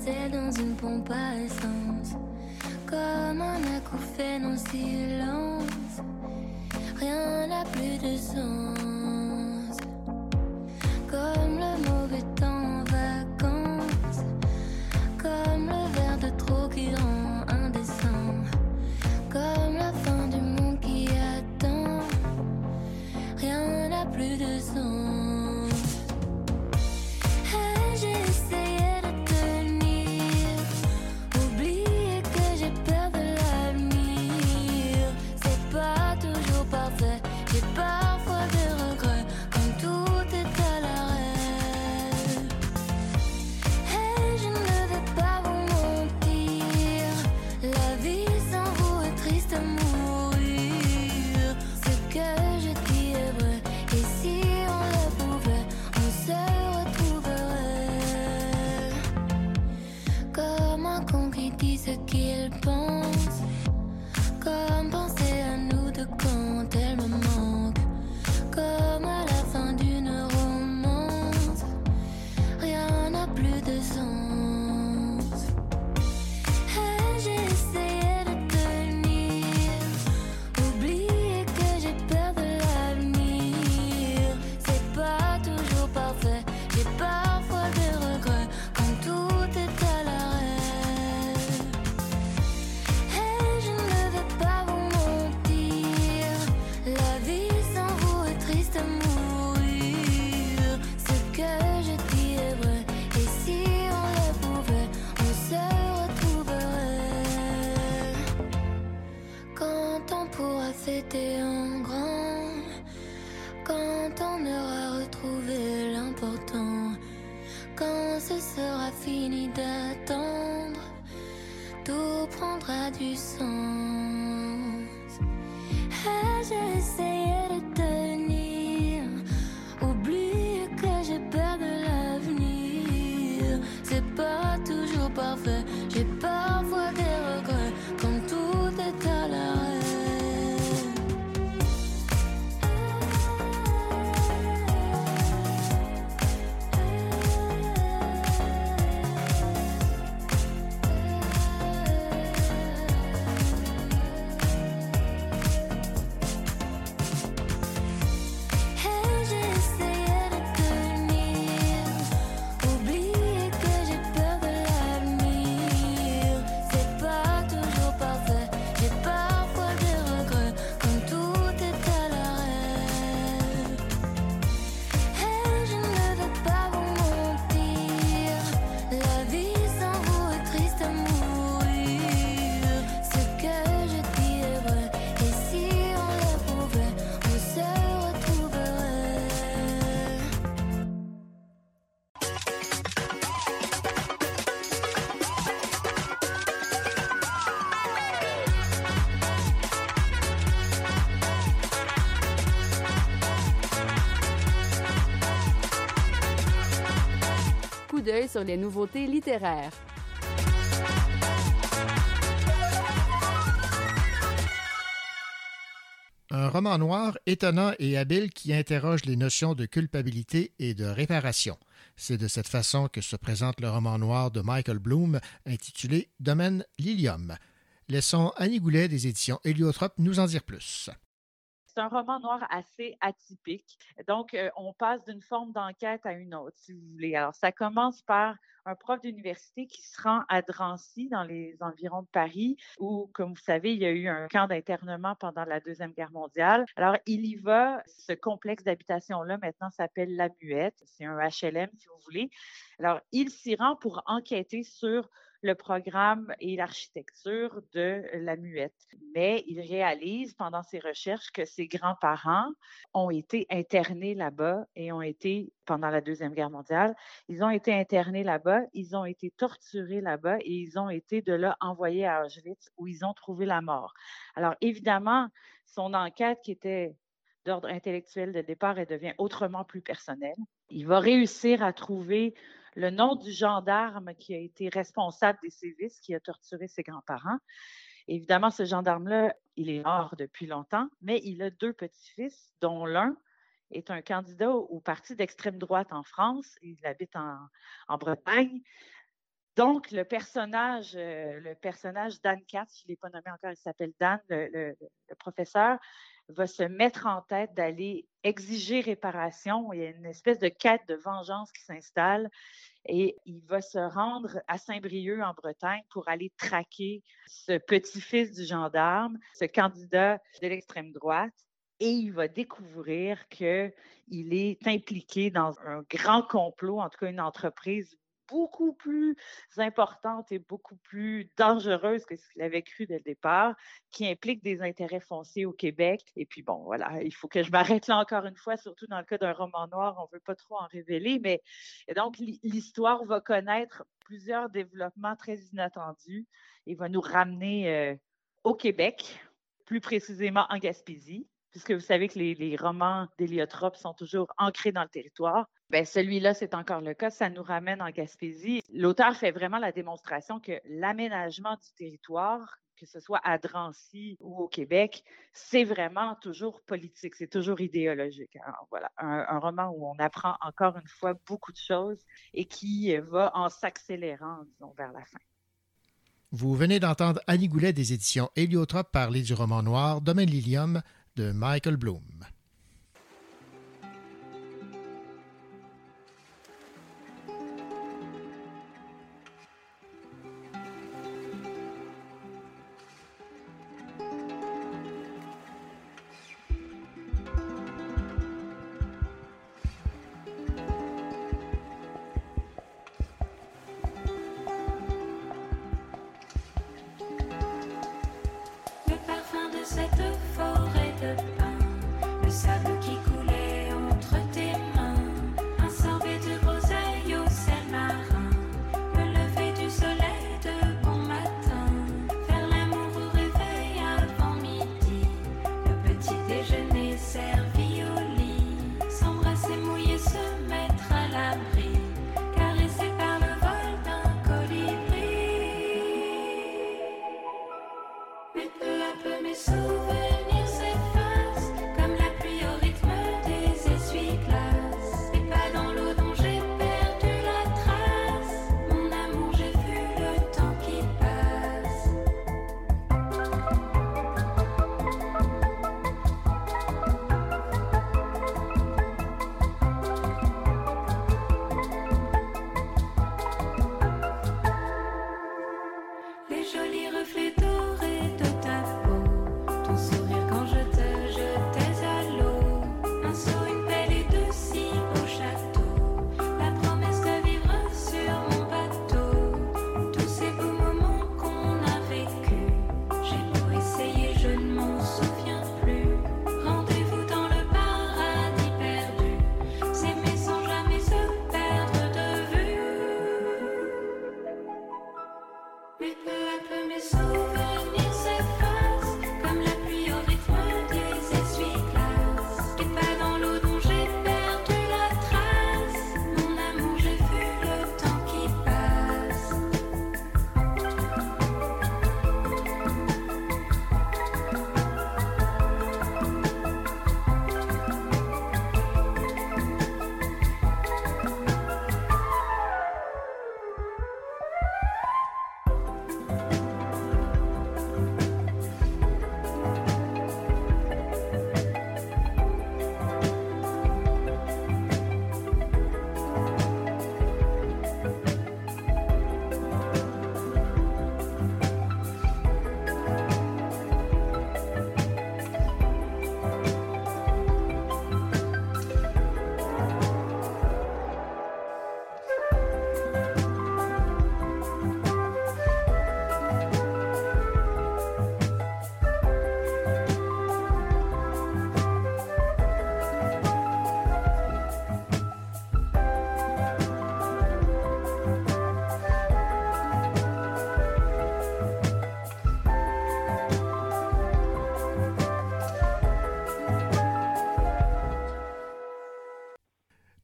Étincelle dans une pompe à essence, comme un acouphène en silence, rien n'a plus de sens. Comme le mauvais temps en vacances, comme le verre de trop qui rend parfait, j'ai parfois sur les nouveautés littéraires. Un roman noir étonnant et habile qui interroge les notions de culpabilité et de réparation. C'est de cette façon que se présente le roman noir de Michael Bloom intitulé Domaine Lilium. Laissons Annie Goulet des éditions Héliotrope nous en dire plus. C'est un roman noir assez atypique. Donc, euh, on passe d'une forme d'enquête à une autre, si vous voulez. Alors, ça commence par un prof d'université qui se rend à Drancy, dans les environs de Paris, où, comme vous savez, il y a eu un camp d'internement pendant la Deuxième Guerre mondiale. Alors, il y va. Ce complexe d'habitation-là, maintenant, s'appelle La Muette. C'est un HLM, si vous voulez. Alors, il s'y rend pour enquêter sur le programme et l'architecture de la muette. Mais il réalise pendant ses recherches que ses grands-parents ont été internés là-bas et ont été, pendant la Deuxième Guerre mondiale, ils ont été internés là-bas, ils ont été torturés là-bas et ils ont été de là envoyés à Auschwitz où ils ont trouvé la mort. Alors évidemment, son enquête qui était d'ordre intellectuel de départ, elle devient autrement plus personnelle. Il va réussir à trouver le nom du gendarme qui a été responsable des sévices, qui a torturé ses grands-parents. Évidemment, ce gendarme-là, il est mort depuis longtemps, mais il a deux petits-fils, dont l'un est un candidat au parti d'extrême droite en France. Il habite en, en Bretagne. Donc, le personnage, euh, le personnage Dan Katz, je ne l'ai pas nommé encore, il s'appelle Dan, le, le- le professeur, va se mettre en tête d'aller exiger réparation. Il y a une espèce de quête de vengeance qui s'installe et il va se rendre à Saint-Brieuc en Bretagne pour aller traquer ce petit-fils du gendarme, ce candidat de l'extrême droite. Et il va découvrir qu'il est impliqué dans un grand complot, en tout cas une entreprise beaucoup plus importante et beaucoup plus dangereuse que ce qu'il avait cru dès le départ, qui implique des intérêts fonciers au Québec. Et puis bon, voilà, il faut que je m'arrête là encore une fois, surtout dans le cas d'un roman noir, on ne veut pas trop en révéler, mais donc l'hi- l'histoire va connaître plusieurs développements très inattendus et va nous ramener euh, au Québec, plus précisément en Gaspésie, puisque vous savez que les, les romans d'Héliotrope sont toujours ancrés dans le territoire. Ben, celui-là, c'est encore le cas. Ça nous ramène en Gaspésie. L'auteur fait vraiment la démonstration que l'aménagement du territoire, que ce soit à Drancy ou au Québec, c'est vraiment toujours politique, c'est toujours idéologique. Alors, voilà, un, roman où on apprend encore une fois beaucoup de choses et qui va en s'accélérant, disons, vers la fin. Vous venez d'entendre Annie Goulet des éditions Héliotrope parler du roman noir Domaine Lilium de Michael Bloom.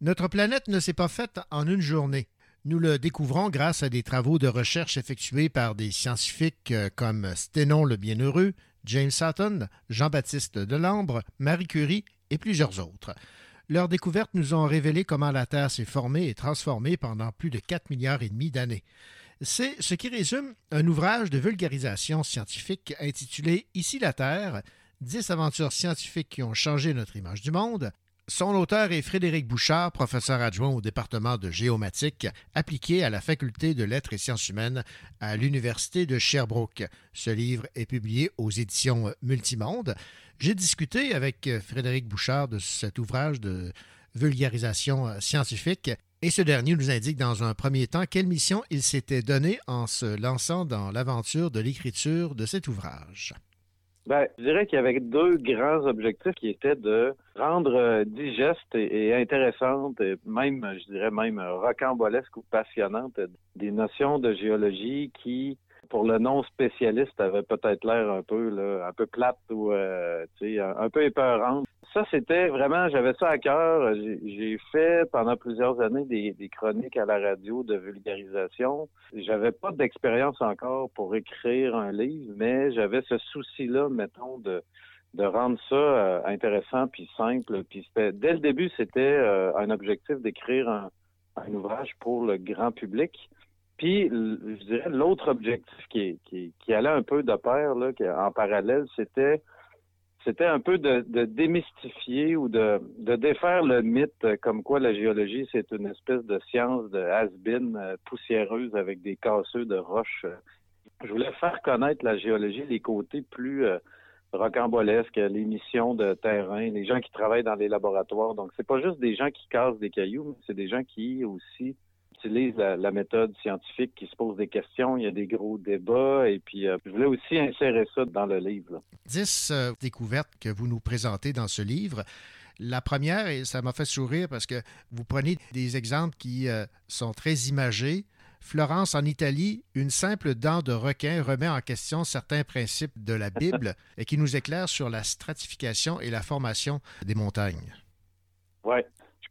Notre planète ne s'est pas faite en une journée. Nous le découvrons grâce à des travaux de recherche effectués par des scientifiques euh, comme Sténon le Bienheureux, James Sutton, Jean-Baptiste Delambre, Marie Curie et plusieurs autres. Leurs découvertes nous ont révélé comment la Terre s'est formée et transformée pendant plus de 4 milliards et demi d'années. C'est ce qui résume un ouvrage de vulgarisation scientifique intitulé Ici la Terre, 10 aventures scientifiques qui ont changé notre image du monde. Son auteur est Frédéric Bouchard, professeur adjoint au département de géomatique appliqué à la faculté de lettres et sciences humaines à l'Université de Sherbrooke. Ce livre est publié aux éditions Multimonde. J'ai discuté avec Frédéric Bouchard de cet ouvrage de vulgarisation scientifique et ce dernier nous indique dans un premier temps quelle mission il s'était donnée en se lançant dans l'aventure de l'écriture de cet ouvrage. Ben, je dirais qu'il y avait deux grands objectifs qui étaient de rendre euh, digeste et, et intéressante, et même, je dirais même rocambolesque ou passionnante, des notions de géologie qui, pour le non spécialiste, avaient peut-être l'air un peu un peu plate ou euh, un, un peu épeurante. Ça, c'était vraiment, j'avais ça à cœur. J'ai fait pendant plusieurs années des, chroniques à la radio de vulgarisation. J'avais pas d'expérience encore pour écrire un livre, mais j'avais ce souci-là, mettons, de rendre ça euh, intéressant puis simple. Puis dès le début, c'était euh, un objectif d'écrire un ouvrage pour le grand public. Puis, je dirais, l'autre objectif qui, allait un peu de pair, là, en parallèle, c'était un peu de, démystifier ou de, défaire le mythe euh, comme quoi la géologie, c'est une espèce de science de has-been euh, poussiéreuse avec des casseux de roches. Je voulais faire connaître la géologie, les côtés plus euh, rocambolesques, les missions de terrain, les gens qui travaillent dans les laboratoires. Donc, c'est pas juste des gens qui cassent des cailloux, mais c'est des gens qui aussi utilisent la, la méthode scientifique, qui se posent des questions. Il y a des gros débats. Et puis, euh, je voulais aussi insérer ça dans le livre. là. 10 euh, découvertes que vous nous présentez dans ce livre. La première, et ça m'a fait sourire parce que vous prenez des exemples qui euh, sont très imagés. Florence, en Italie, une simple dent de requin remet en question certains principes de la Bible [laughs] et qui nous éclaire sur la stratification et la formation des montagnes. Ouais.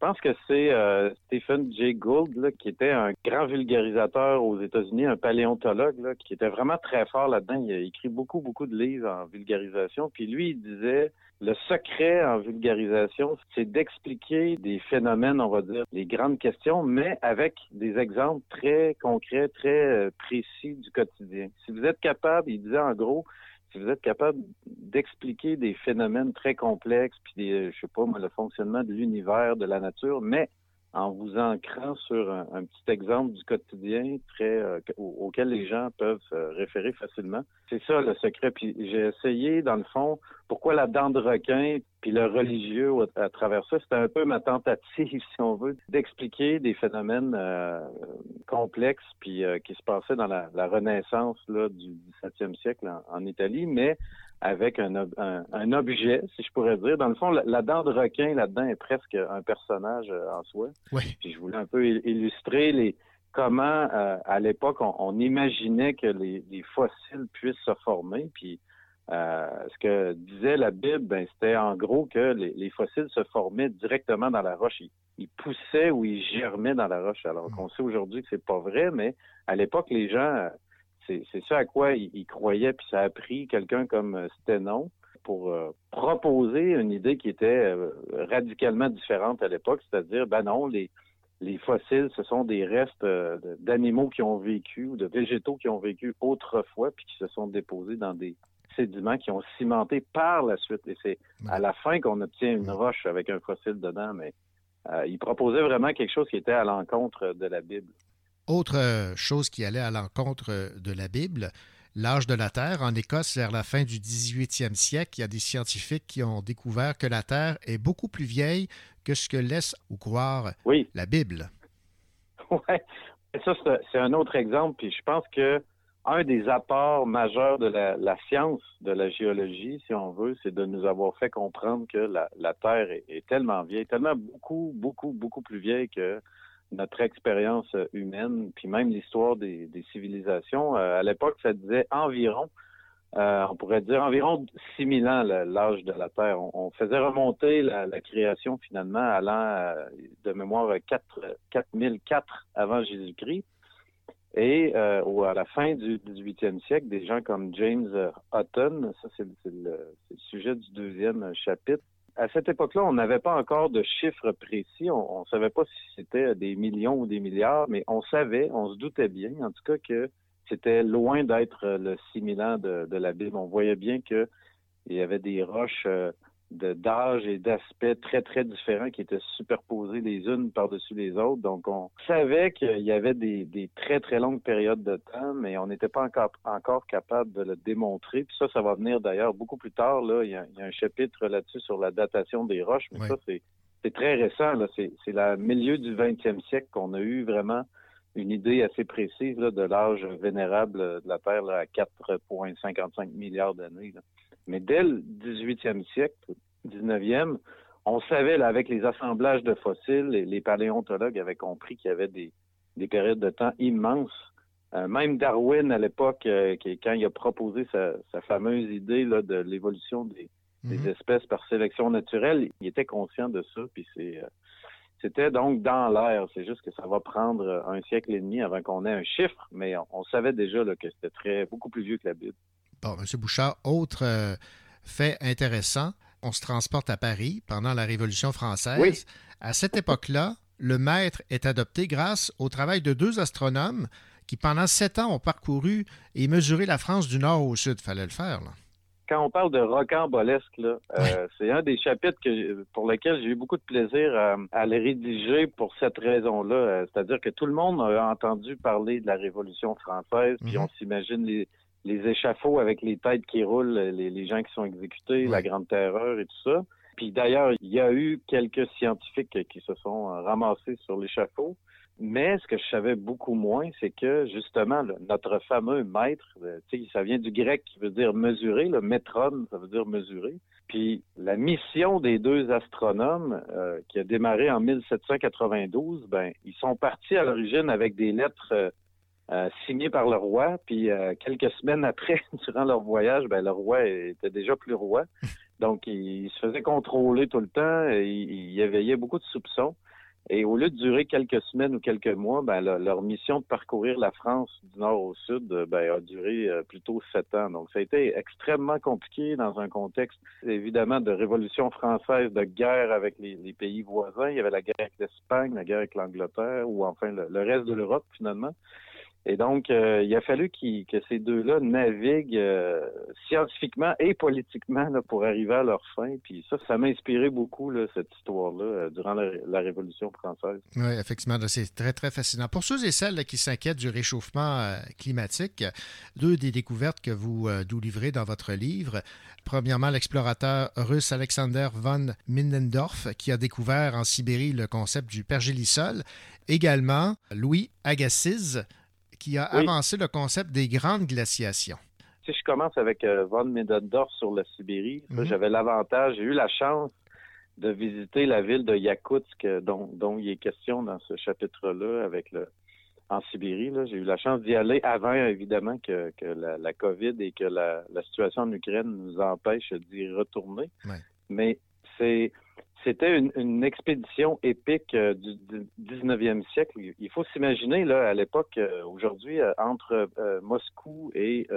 Je pense que c'est euh, Stephen Jay Gould, qui était un grand vulgarisateur aux États-Unis, un paléontologue, qui était vraiment très fort là-dedans. Il a écrit beaucoup, beaucoup de livres en vulgarisation. Puis lui, il disait, le secret en vulgarisation, c'est d'expliquer des phénomènes, on va dire, les grandes questions, mais avec des exemples très concrets, très euh, précis du quotidien. Si vous êtes capable, il disait en gros, si vous êtes capable d'expliquer des phénomènes très complexes, puis des, euh, je sais pas moi, le fonctionnement de l'univers, de la nature, mais en vous ancrant sur un, petit exemple du quotidien très euh, au- auquel les gens peuvent se référer facilement. C'est ça le secret. Puis j'ai essayé, dans le fond, pourquoi la dent de requin, puis le religieux à, travers ça, c'était un peu ma tentative, [laughs] si on veut, d'expliquer des phénomènes euh, complexes, puis euh, qui se passaient dans la, la Renaissance là, du 17e siècle en, en Italie, mais avec un, un, un objet, si je pourrais dire. Dans le fond, la, la dent de requin là-dedans est presque un personnage euh, en soi. Oui. Puis je voulais un peu il- illustrer les comment euh, à l'époque on, on imaginait que les, les fossiles puissent se former. Puis euh, ce que disait la Bible, ben, c'était en gros que les, les fossiles se formaient directement dans la roche. Ils, ils poussaient ou ils germaient dans la roche. Alors qu'on sait aujourd'hui que c'est pas vrai, mais à l'époque les gens c'est ça à quoi ils, ils croyaient, puis ça a pris quelqu'un comme Sténon pour euh, proposer une idée qui était euh, radicalement différente à l'époque, c'est-à-dire, ben non, les, les fossiles, ce sont des restes euh, d'animaux qui ont vécu ou de végétaux qui ont vécu autrefois, puis qui se sont déposés dans des sédiments qui ont cimenté par la suite. Et c'est à la fin qu'on obtient une roche avec un fossile dedans, mais euh, il proposait vraiment quelque chose qui était à l'encontre de la Bible. Autre euh, chose qui allait à l'encontre euh, de la Bible, l'âge de la Terre. En Écosse, vers la fin du 18e siècle, il y a des scientifiques qui ont découvert que la Terre est beaucoup plus vieille que ce que laisse ou croire Oui. la Bible. [laughs] Et ça, c'est un autre exemple. Puis je pense que un des apports majeurs de la, science, de la géologie, si on veut, c'est de nous avoir fait comprendre que la, Terre est, tellement vieille, tellement beaucoup, beaucoup, beaucoup plus vieille que notre expérience humaine, puis même l'histoire des, civilisations. Euh, à l'époque, ça disait environ, euh, on pourrait dire environ 6000 ans l'âge de la Terre. On, faisait remonter la, la création finalement allant euh, de mémoire 4, 4004 avant Jésus-Christ. Et euh, à la fin du 18e siècle, des gens comme James euh, Hutton, ça c'est le, sujet du deuxième euh, chapitre, à cette époque-là, on n'avait pas encore de chiffres précis. On ne savait pas si c'était des millions ou des milliards, mais on savait, on se doutait bien, en tout cas, que c'était loin d'être euh, le 6000 ans de, de la Bible. On voyait bien que il y avait des roches d'âge et d'aspect très, très différents qui étaient superposées les unes par-dessus les autres. Donc, on savait qu'il y avait des, des très, très longues périodes de temps, mais on n'était pas encore, encore capable de le démontrer. Puis ça, ça va venir d'ailleurs beaucoup plus tard. Là, il y a, il y a un chapitre là-dessus sur la datation des roches, mais ça, c'est c'est très récent. là. C'est c'est le milieu du 20e siècle qu'on a eu vraiment une idée assez précise là, de l'âge vénérable de la Terre là, à 4,55 milliards d'années. là. Mais dès le 18e siècle, 19e, on savait, là, avec les assemblages de fossiles, les, les paléontologues avaient compris qu'il y avait des, des périodes de temps immenses. Euh, même Darwin, à l'époque, euh, quand il a proposé sa, sa fameuse idée là, de l'évolution des, des espèces par sélection naturelle, il était conscient de ça. Puis c'est, euh, c'était donc dans l'air. C'est juste que ça va prendre un siècle et demi avant qu'on ait un chiffre, mais on, on savait déjà là, que c'était très beaucoup plus vieux que la Bible. Bon, M. Bouchard, autre euh, fait intéressant, on se transporte à Paris pendant la Révolution française. Oui. À cette époque-là, le maître est adopté grâce au travail de deux astronomes qui, pendant sept ans, ont parcouru et mesuré la France du nord au sud. Fallait le faire, là. quand on parle de rocambolesque, là, euh, c'est un des chapitres que, pour lequel j'ai eu beaucoup de plaisir à, à le rédiger pour cette raison-là. Euh, C'est-à-dire que tout le monde a entendu parler de la Révolution française, puis on s'imagine les, les échafauds avec les têtes qui roulent, les, les gens qui sont exécutés, la Grande Terreur et tout ça. Puis d'ailleurs, il y a eu quelques scientifiques qui se sont euh, ramassés sur l'échafaud. Mais ce que je savais beaucoup moins, c'est que justement, là, notre fameux maître, euh, tu sais, ça vient du grec qui veut dire mesurer, le métron, ça veut dire mesurer. Puis la mission des deux astronomes, euh, qui a démarré en 1792, ben ils sont partis à l'origine avec des lettres euh, signées par le roi. Puis euh, quelques semaines après, [laughs] durant leur voyage, ben le roi était déjà plus roi. Donc il, se faisait contrôler tout le temps. Et il, il éveillait beaucoup de soupçons. Et au lieu de durer quelques semaines ou quelques mois, ben, le- leur mission de parcourir la France du nord au sud euh, ben, a duré euh, plutôt sept ans. Donc, ça a été extrêmement compliqué dans un contexte, évidemment, de révolution française, de guerre avec les, les pays voisins. Il y avait la guerre avec l'Espagne, la guerre avec l'Angleterre, ou enfin le, le reste de l'Europe, finalement. Et donc, euh, il a fallu qu'ils- que ces deux-là naviguent euh, scientifiquement et politiquement pour arriver à leur fin. Puis ça, ça m'a inspiré beaucoup, cette histoire-là, euh, durant la, Révolution française. Oui, effectivement, c'est très, très fascinant. Pour ceux et celles qui s'inquiètent du réchauffement climatique, deux des découvertes que vous nous livrez dans votre livre. Premièrement, l'explorateur russe Alexander von Minnendorf, qui a découvert en Sibérie le concept du pergélisol. Également, Louis Agassiz, qui a Oui. avancé le concept des grandes glaciations. Si je commence avec euh, von Middendorf sur la Sibérie, Mhm. j'avais l'avantage, j'ai eu la chance de visiter la ville de Yakoutsk, euh, dont, dont il est question dans ce chapitre-là, avec le en Sibérie. J'ai eu la chance d'y aller avant, évidemment, que, que la, la COVID et que la, la situation en Ukraine nous empêche d'y retourner. Ouais. Mais c'est c'était une, une expédition épique euh, du, du 19e siècle. Il faut s'imaginer, là, à l'époque, euh, aujourd'hui, euh, entre euh, Moscou et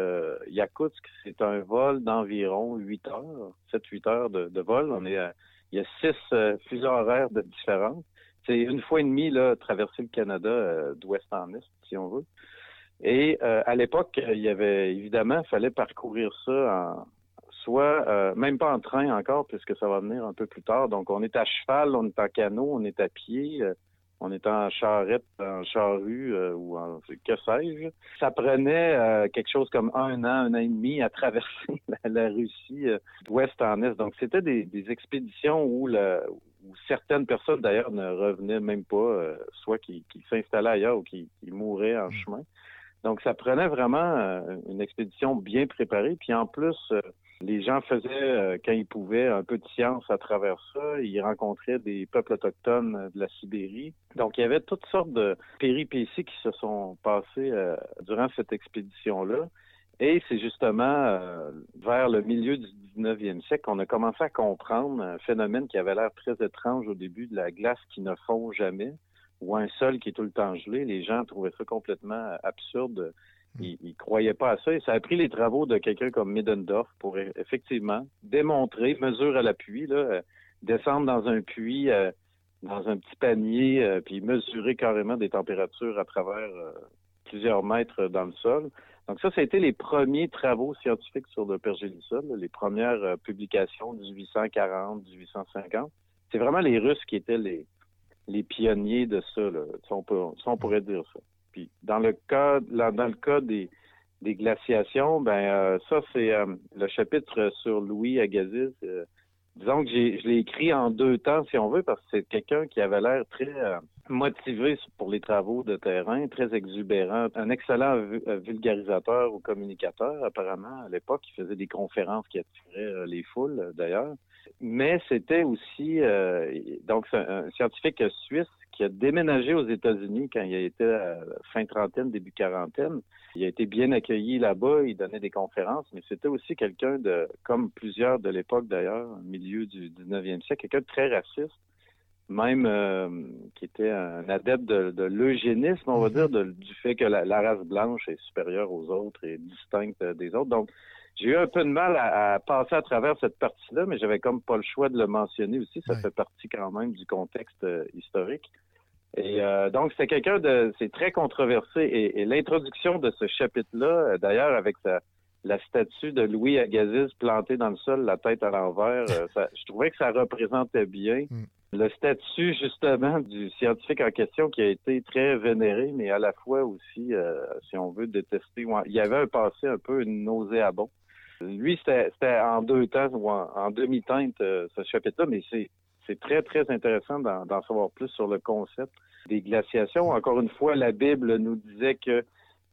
Yakoutsk, c'est un vol d'environ 8 heures, 7-8 heures de, de vol. On est à- il y a six euh, fuseaux horaires de différence. C'est une fois et demie, là, traverser le Canada d'ouest en est, si on veut. Et à l'époque, il y avait évidemment, fallait parcourir ça en soit euh, même pas en train encore, puisque ça va venir un peu plus tard. Donc on est à cheval, on est en canot, on est à pied, euh, on est en charrette, en charrue euh, ou en que sais-je. Ça prenait quelque chose comme un an, un an et demi à traverser [laughs] la, la Russie d'ouest en est. Donc c'était des, des expéditions où, certaines personnes d'ailleurs ne revenaient même pas, soit qui, qui s'installaient ailleurs ou qui, qui mouraient en chemin. Donc, ça prenait vraiment euh, une expédition bien préparée. Puis en plus, euh, les gens faisaient, euh, quand ils pouvaient, un peu de science à travers ça. Ils rencontraient des peuples autochtones euh, de la Sibérie. Donc, il y avait toutes sortes de péripéties qui se sont passées euh, durant cette expédition-là. Et c'est justement vers le milieu du 19e siècle qu'on a commencé à comprendre un phénomène qui avait l'air très étrange au début de la glace qui ne fond jamais ou un sol qui est tout le temps gelé. Les gens trouvaient ça complètement absurde. Ils, ils croyaient pas à ça. Et ça a pris les travaux de quelqu'un comme Middendorf pour e- effectivement démontrer, mesure à l'appui, là, euh, descendre dans un puits, euh, dans un petit panier, euh, puis mesurer carrément des températures à travers euh, plusieurs mètres dans le sol. Donc ça, ça a été les premiers travaux scientifiques sur le pergélisol, les premières euh, publications 1840, 1850. C'est vraiment les Russes qui étaient les, les pionniers de ça. Là. On, peut, ça, on pourrait dire ça. Dans le cas, dans le cas des, glaciations, ben euh, ça c'est euh, le chapitre sur Louis Agassiz. Euh, disons que j'ai, je l'ai écrit en deux temps, si on veut, parce que c'est quelqu'un qui avait l'air très motivé pour les travaux de terrain, très exubérant, un excellent vu- vulgarisateur ou communicateur apparemment à l'époque. Il faisait des conférences qui attiraient les foules d'ailleurs. Mais c'était aussi euh, donc un, un scientifique suisse qui a déménagé aux États-Unis quand il a été à fin trentaine, début quarantaine. Il a été bien accueilli là-bas, il donnait des conférences, mais c'était aussi quelqu'un de, comme plusieurs de l'époque d'ailleurs, au milieu du 19e siècle, quelqu'un de très raciste, même euh, qui était un adepte de, de l'eugénisme, on va dire, de- du fait que la, la race blanche est supérieure aux autres et distincte des autres. Donc, j'ai eu un peu de mal à, à passer à travers cette partie-là, mais j'avais comme pas le choix de le mentionner aussi. Ça fait partie quand même du contexte euh, historique. Et euh, donc, c'est quelqu'un de... C'est très controversé. Et, et l'introduction de ce chapitre-là, euh, d'ailleurs, avec sa, la statue de Louis Agassiz plantée dans le sol, la tête à l'envers, je trouvais que ça représentait bien le statut, justement, du scientifique en question qui a été très vénéré, mais à la fois aussi, euh, si on veut, détesté. Il y avait un passé un peu nauséabond. Lui, c'était en deux temps ou en, demi-teinte, euh, ce chapitre-là, mais c'est très, très intéressant d'en savoir plus sur le concept des glaciations. Encore une fois, la Bible nous disait que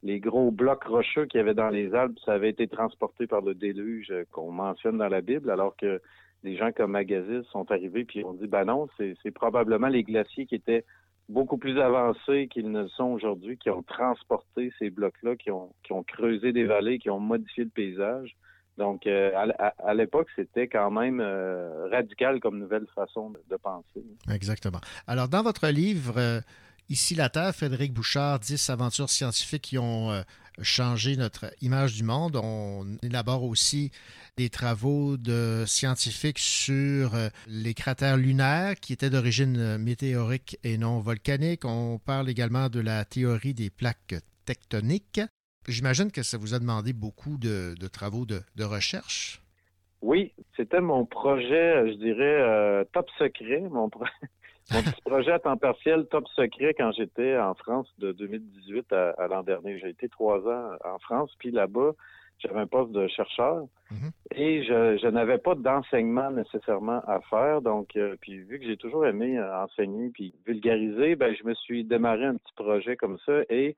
les gros blocs rocheux qu'il y avait dans les Alpes, ça avait été transporté par le déluge qu'on mentionne dans la Bible, alors que des gens comme Agassiz sont arrivés puis ont dit, ben non, c'est c'est probablement les glaciers qui étaient beaucoup plus avancés qu'ils ne le sont aujourd'hui, qui ont transporté ces blocs-là, qui ont, qui ont creusé des vallées, qui ont modifié le paysage. Donc, euh, à, à- l'époque, c'était quand même euh, radical comme nouvelle façon de, penser. Exactement. Alors, dans votre livre, euh, Ici la Terre, Frédéric Bouchard, 10 aventures scientifiques qui ont changé notre image du monde. On élabore aussi des travaux de scientifiques sur les cratères lunaires qui étaient d'origine météorique et non volcanique. On parle également de la théorie des plaques tectoniques. J'imagine que ça vous a demandé beaucoup de, de travaux de, de recherche. Oui, c'était mon projet, je dirais, euh, top secret, mon, pro- [laughs] mon petit projet à temps partiel top secret quand j'étais en France de 2018 à, à l'an dernier. J'ai été trois ans en France, puis là-bas, j'avais un poste de chercheur et je, je n'avais pas d'enseignement nécessairement à faire. Donc, euh, puis vu que j'ai toujours aimé euh, enseigner puis vulgariser, ben je me suis démarré un petit projet comme ça et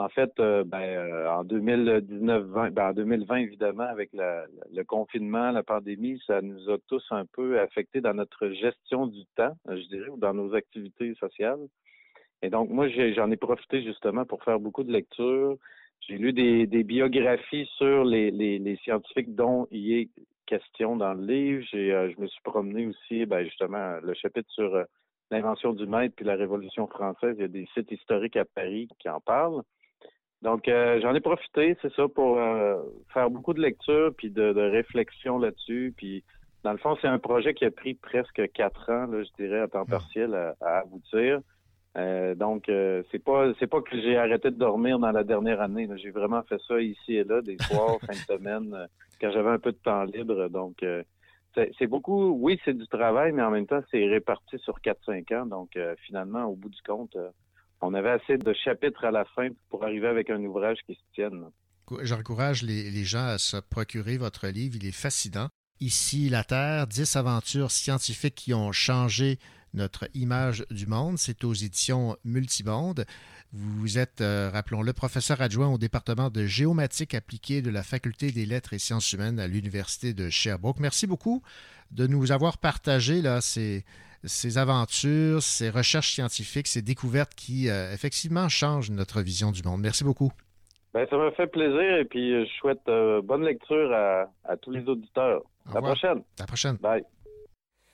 en fait, euh, ben, euh, en 2019-20, ben, en 2020, évidemment, avec le confinement, la pandémie, ça nous a tous un peu affectés dans notre gestion du temps, je dirais, ou dans nos activités sociales. Et donc, moi, j'en ai profité justement pour faire beaucoup de lectures. J'ai lu des, biographies sur les, scientifiques dont il est question dans le livre. J'ai, euh, je me suis promené aussi, ben, justement, le chapitre sur l'invention du maître puis la Révolution française. Il y a des sites historiques à Paris qui en parlent. Donc, euh, j'en ai profité, c'est ça, pour euh, faire beaucoup de lectures puis de, de réflexion là-dessus. Puis, dans le fond, c'est un projet qui a pris presque quatre ans, là, je dirais, à temps partiel à, à aboutir. Euh, donc, euh, c'est pas c'est pas que j'ai arrêté de dormir dans la dernière année. J'ai vraiment fait ça ici et là, des [laughs] soirs, fin de semaine, euh, quand j'avais un peu de temps libre. Donc, euh, c'est c'est beaucoup, oui, c'est du travail, mais en même temps, c'est réparti sur 4-5 ans. Donc, euh, finalement, au bout du compte, euh, on avait assez de chapitres à la fin pour arriver avec un ouvrage qui se tienne. J'encourage les, les gens à se procurer votre livre. Il est fascinant. Ici, la Terre, 10 aventures scientifiques qui ont changé notre image du monde. C'est aux éditions Multimonde. Vous êtes, euh, rappelons-le, professeur adjoint au département de géomatique appliquée de la Faculté des lettres et sciences humaines à l'Université de Sherbrooke. Merci beaucoup de nous avoir partagé là, ces, ces aventures, ces recherches scientifiques, ces découvertes qui, euh, effectivement, changent notre vision du monde. Merci beaucoup. Ben, ça m'a fait plaisir et puis euh, je souhaite euh, bonne lecture à, à tous les auditeurs. À la prochaine. À la prochaine. Bye.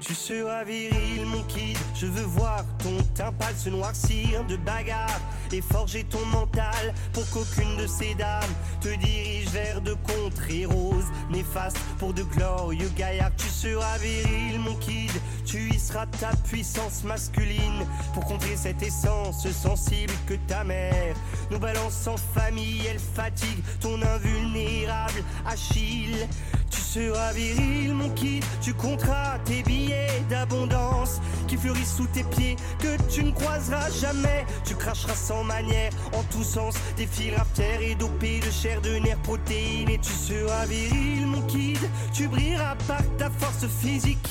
Tu seras viril, mon kid. Je veux voir ton teint pâle se noircir de bagarre et forger ton mental pour qu'aucune de ces dames te dirige vers de contrées roses néfastes pour de glorieux gaillards. Tu seras viril, mon kid. Tu y seras ta puissance masculine pour contrer cette essence sensible que ta mère nous balance en famille. Elle fatigue ton invulnérable Achille. Tu seras viril, mon kid. Tu compteras tes billets d'abondance qui fleurissent sous tes pieds que tu ne croiseras jamais. Tu cracheras manière en tous sens des fils et dopés de chair, de nerfs, protéines. Et tu seras viril, mon kid. Tu brilleras par ta force physique.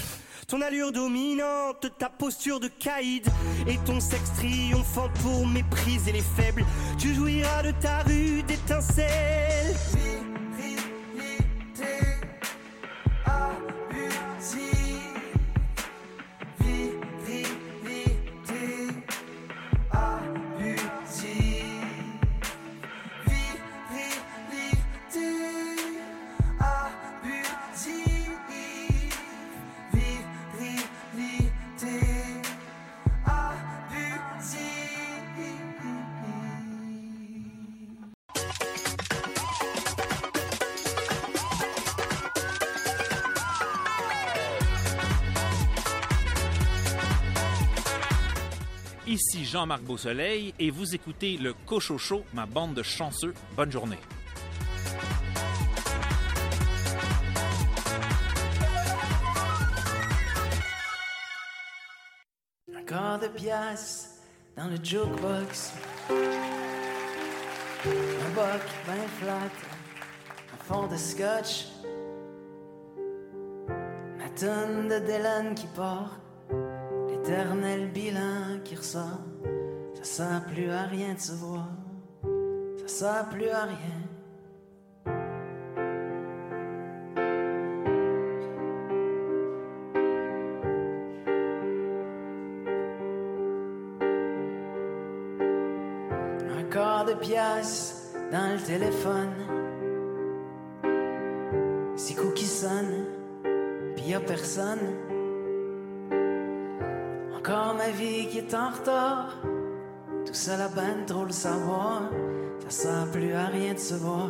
Ton allure dominante, ta posture de caïd et ton sexe triomphant pour mépriser les faibles. Tu jouiras de ta rude étincelle. Virilité abusive. Ici Jean-Marc Beausoleil et vous écoutez le Cochocho, ma bande de chanceux. Bonne journée. Encore de pièces dans le jukebox. Un boc bien flat, un fond de scotch. La tonne de Dylan qui part, l'éternel bilan qui ressort. Ça sert plus à rien de se voir, ça sert plus à rien. Encore de pièces dans le téléphone. Six coups qui sonnent, pis y a personne. Ma vie qui est en retard. Tout ça la bande trop le savoir. Ça sert plus à rien de se voir.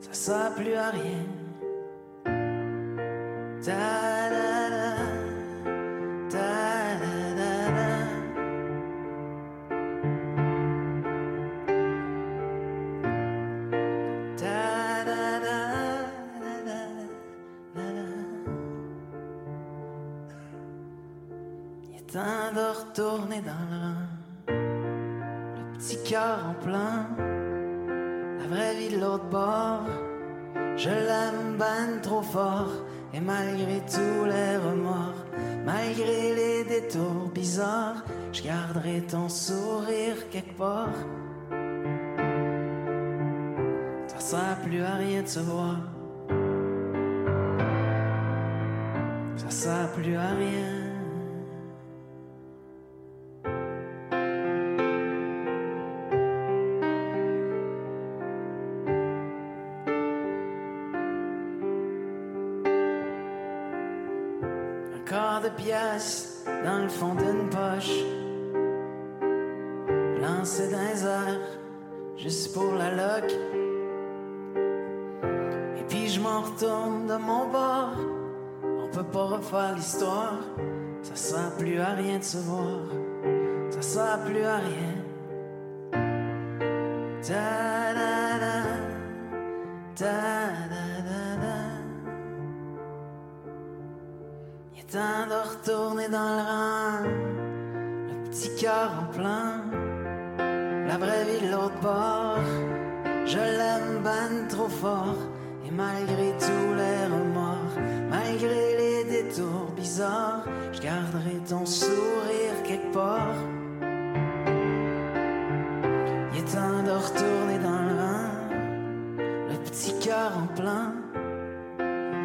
Ça sert plus à rien. Dans le fond d'une poche. Lancé dans les airs, juste pour la loc. Et puis je m'en retourne de mon bord. On peut pas refaire l'histoire. Ça sert plus à rien de se voir. Ça sert plus à rien. Ta-da-da, ta-da-da-da. Temps de retourner dans le rang. Le petit cœur en plein. La vraie vie de l'autre bord. Je l'aime ben trop fort. Et malgré tous les remords, malgré les détours bizarres, je garderai ton sourire quelque part. Il est temps de retourner dans le rang. Le petit cœur en plein.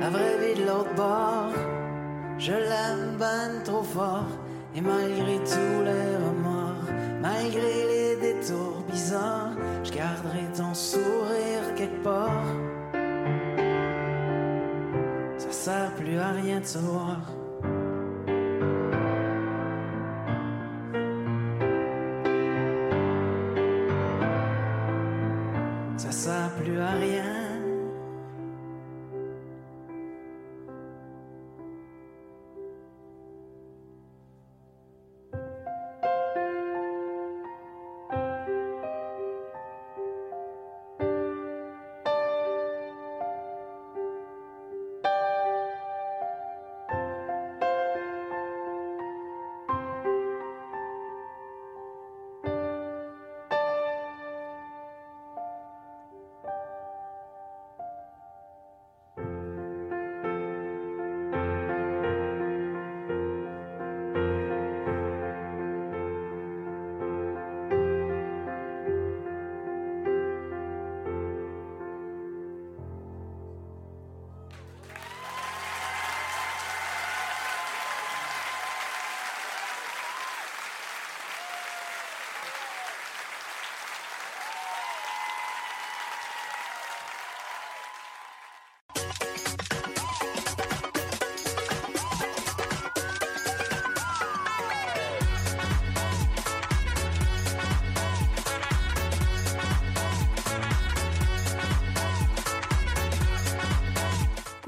La vraie vie de l'autre bord. Je l'aime ben trop fort et malgré tous les remords, malgré les détours bizarres, je garderai ton sourire quelque part. Ça sert plus à rien de se voir.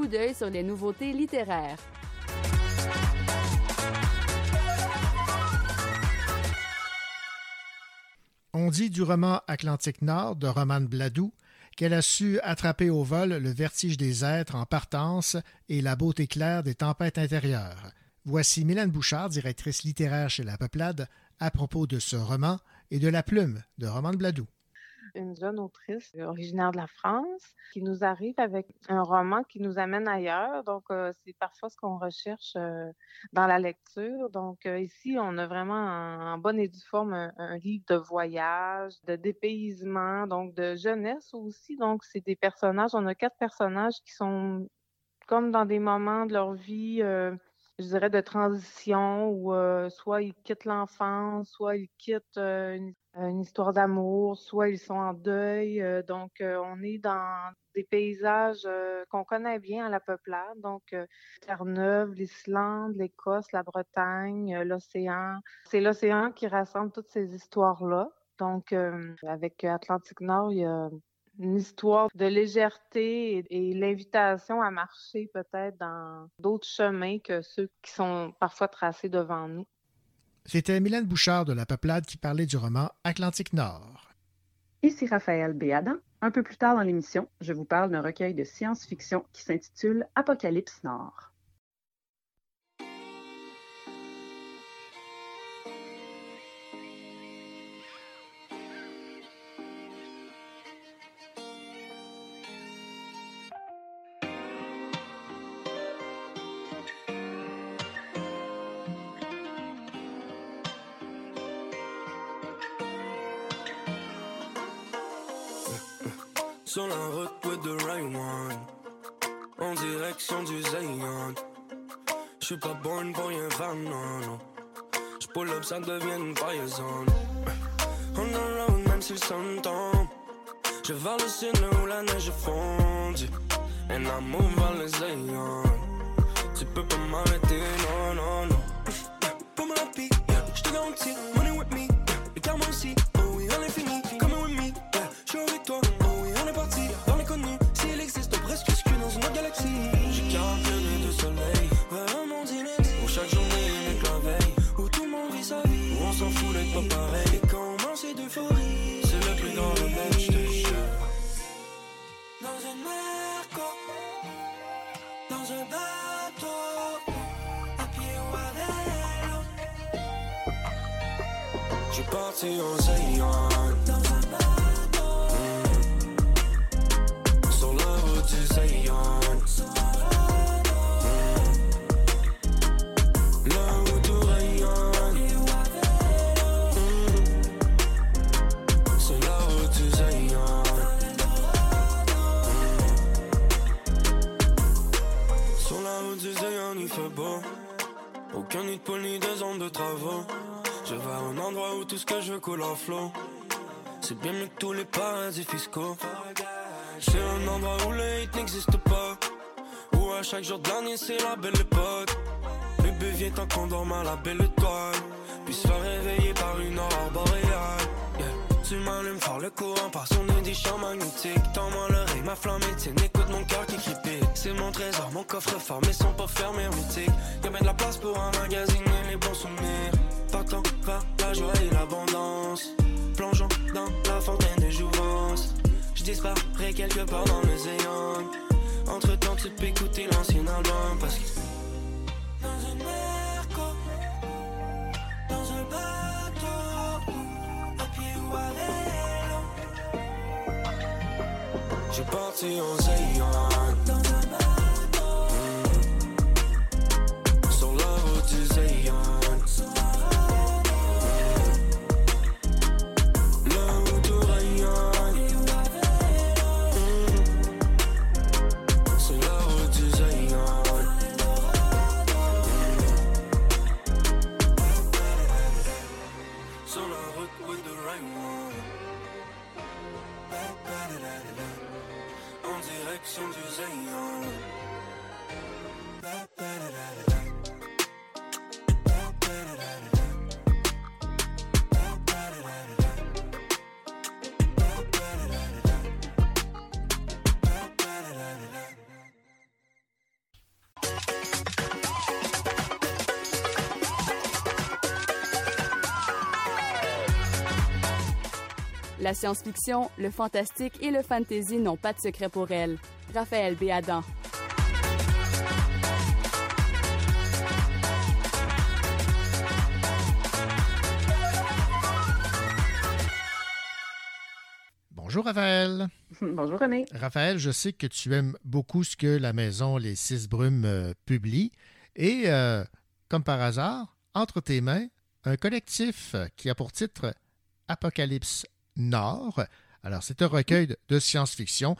D'œil sur les nouveautés littéraires. On dit du roman Atlantique Nord de Romane Bladou qu'elle a su attraper au vol le vertige des êtres en partance et la beauté claire des tempêtes intérieures. Voici Mylène Bouchard, directrice littéraire chez La Peuplade, à propos de ce roman et de La Plume de Romane Bladou une jeune autrice originaire de la France qui nous arrive avec un roman qui nous amène ailleurs. Donc, euh, c'est parfois ce qu'on recherche euh, dans la lecture. Donc, euh, ici, on a vraiment en, bonne et due forme un, livre de voyage, de dépaysement, donc de jeunesse aussi. Donc, c'est des personnages, on a quatre personnages qui sont comme dans des moments de leur vie je dirais, de transition où soit ils quittent l'enfance, soit ils quittent une, histoire d'amour, soit ils sont en deuil. donc, on est dans des paysages qu'on connaît bien à la peuplade. Donc, Terre-Neuve, l'Islande, l'Écosse, la Bretagne, l'océan. C'est l'océan qui rassemble toutes ces histoires-là. Donc, avec Atlantique Nord, il y a une histoire de légèreté et, l'invitation à marcher peut-être dans d'autres chemins que ceux qui sont parfois tracés devant nous. C'était Mylène Bouchard de La Peuplade qui parlait du roman Atlantique Nord. Ici Raphaël Béadan. Un peu plus tard dans l'émission, je vous parle d'un recueil de science-fiction qui s'intitule Apocalypse Nord. Ça devient une zone. On road, même si sun tombe. Je vers le ciel où la neige fonde. And I move vers le Zayon. Tu peux pas m'arrêter, non, non, non. Parti en Zayon Dans un bateau mmh. Sur la route du Zayon Aucun nid de ni de zone de travaux. Je vais à un endroit où tout ce que je coule en flot. C'est bien mieux que tous les paradis fiscaux. C'est un endroit où le hate n'existe pas. Où à chaque jour de l'année c'est la belle époque. Bébé vient tant qu'on dorme à la belle étoile. Puis se faire réveiller par une aurore boréale. Tu m'allumes fort le courant par son des champs magnétiques. Tends-moi l'oreille, ma flamme est Écoute mon cœur qui crépite. C'est mon trésor, mon coffre-fort, mais son pas fermé hermétique. Y'a bien de la place pour un magazine et les bons souvenirs. Partant vers la joie et l'abondance. Plongeons dans la fontaine de jouvence. Je disparais quelque part dans le zéon. Entre temps, tu peux écouter l'ancien album parce que. Dans une merco, dans un bateau, à parti en. La science-fiction, le fantastique et le fantasy n'ont pas de secret pour elle. Raphaël Béadan. Bonjour Raphaël. [laughs] Bonjour René. Raphaël, je sais que tu aimes beaucoup ce que la maison Les Six Brumes euh, publie. Et euh, comme par hasard, entre tes mains, un collectif qui a pour titre Apocalypse Nord. Alors, c'est un recueil de, science-fiction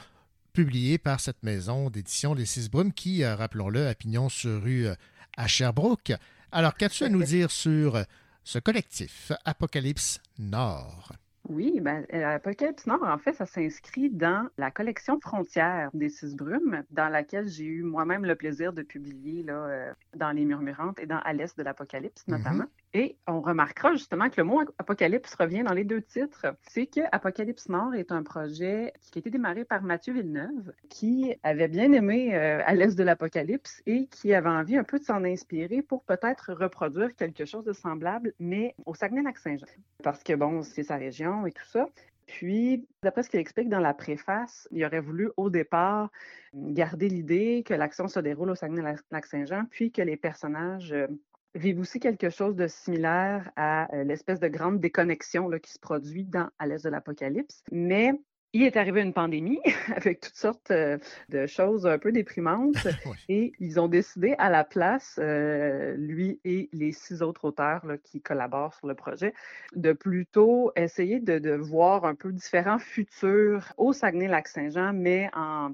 publié par cette maison d'édition Les Six Brumes qui, euh, rappelons-le, a pignon sur rue euh, à Sherbrooke. Alors, qu'as-tu à nous dire sur ce collectif Apocalypse Nord? Oui, ben, euh, Apocalypse Nord, en fait, ça s'inscrit dans la collection Frontières des Six Brumes, dans laquelle j'ai eu moi-même le plaisir de publier là, euh, dans Les Murmurantes et dans À l'Est de l'Apocalypse, notamment. Et on remarquera justement que le mot apocalypse revient dans les deux titres. C'est que Apocalypse Nord est un projet qui a été démarré par Mathieu Villeneuve, qui avait bien aimé euh, À l'Est de l'Apocalypse et qui avait envie un peu de s'en inspirer pour peut-être reproduire quelque chose de semblable, mais au Saguenay-Lac-Saint-Jean. Parce que, bon, c'est sa région et tout ça. Puis, d'après ce qu'il explique dans la préface, il aurait voulu au départ garder l'idée que l'action se déroule au Saguenay-Lac-Saint-Jean, puis que les personnages euh, vivent aussi quelque chose de similaire à euh, l'espèce de grande déconnexion là, qui se produit dans À l'Est de l'Apocalypse. Mais il est arrivé une pandémie [laughs] avec toutes sortes euh, de choses un peu déprimantes [laughs] et ils ont décidé à la place, euh, lui et les six autres auteurs là, qui collaborent sur le projet, de plutôt essayer de, de voir un peu différents futurs au Saguenay-Lac-Saint-Jean, mais en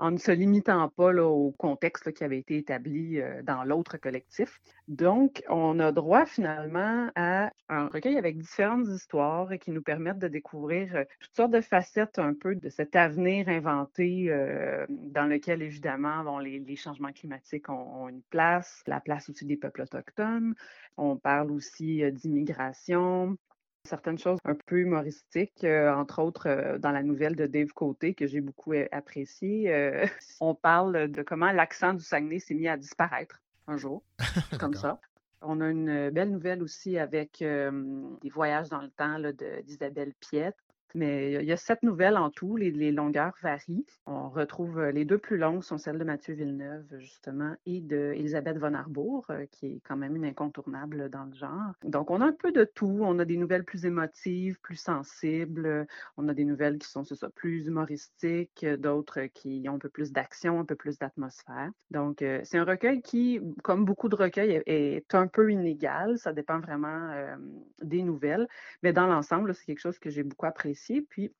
en ne se limitant pas au contexte qui avait été établi euh, dans l'autre collectif. Donc, on a droit finalement à un recueil avec différentes histoires qui nous permettent de découvrir euh, toutes sortes de facettes un peu de cet avenir inventé euh, dans lequel, évidemment, bon, les, changements climatiques ont, une place, la place aussi des peuples autochtones. On parle aussi d'immigration, certaines choses un peu humoristiques, euh, entre autres euh, dans la nouvelle de Dave Côté que j'ai beaucoup apprécié. Euh, [laughs] on parle de comment l'accent du Saguenay s'est mis à disparaître un jour, [laughs] comme ça. On a une belle nouvelle aussi avec des voyages dans le temps d'Isabelle Piette. Mais il y a sept nouvelles en tout. Les, longueurs varient. On retrouve les deux plus longues sont celles de Mathieu Villeneuve, justement, et d'Elisabeth von Arbour, qui est quand même une incontournable dans le genre. Donc, on a un peu de tout. On a des nouvelles plus émotives, plus sensibles. On a des nouvelles qui sont, c'est ça, plus humoristiques, d'autres qui ont un peu plus d'action, un peu plus d'atmosphère. Donc, c'est un recueil qui, comme beaucoup de recueils, est un peu inégal. Ça dépend vraiment euh, des nouvelles. Mais dans l'ensemble, c'est quelque chose que j'ai beaucoup apprécié puis,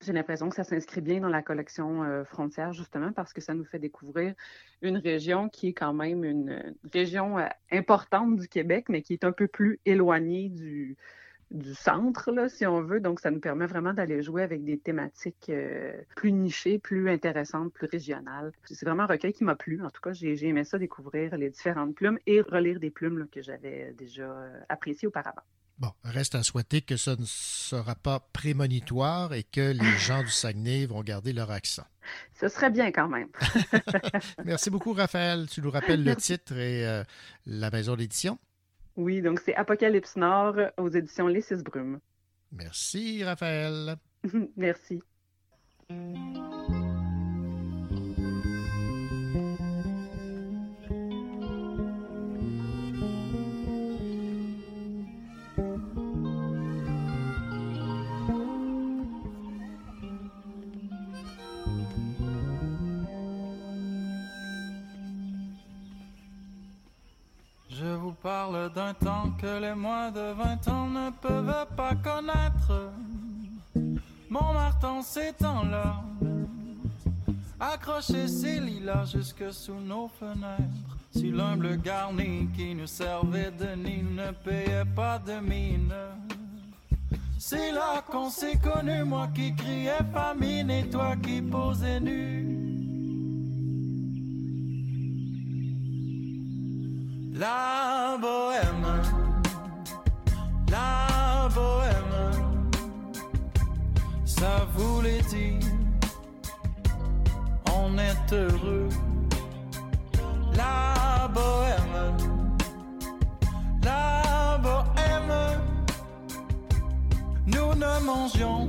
j'ai l'impression que ça s'inscrit bien dans la collection euh, Frontières, justement, parce que ça nous fait découvrir une région qui est quand même une, région euh, importante du Québec, mais qui est un peu plus éloignée du, centre, là, si on veut. Donc, ça nous permet vraiment d'aller jouer avec des thématiques euh, plus nichées, plus intéressantes, plus régionales. C'est vraiment un recueil qui m'a plu. En tout cas, j'ai aimé ça, découvrir les différentes plumes et relire des plumes que j'avais déjà appréciées auparavant. Bon, reste à souhaiter que ça ne sera pas prémonitoire et que les [laughs] gens du Saguenay vont garder leur accent. Ce serait bien quand même. [laughs] [laughs] Merci beaucoup, Raphaël. Tu nous rappelles le titre et euh, la maison d'édition? Oui, donc c'est Apocalypse Nord aux éditions Les Six Brumes. Merci, Raphaël. Merci. Parle d'un temps que les moins de 20 ans ne peuvent pas connaître. Mon marteau ces temps-là, accroché ses lilas jusque sous nos fenêtres. Si l'humble garni qui nous servait de nid ne payait pas de mine. C'est là qu'on s'est connu, moi qui criais famine et toi qui posais nu. Bohème, la bohème, ça voulait dire on est heureux. La bohème, la bohème, nous ne mangions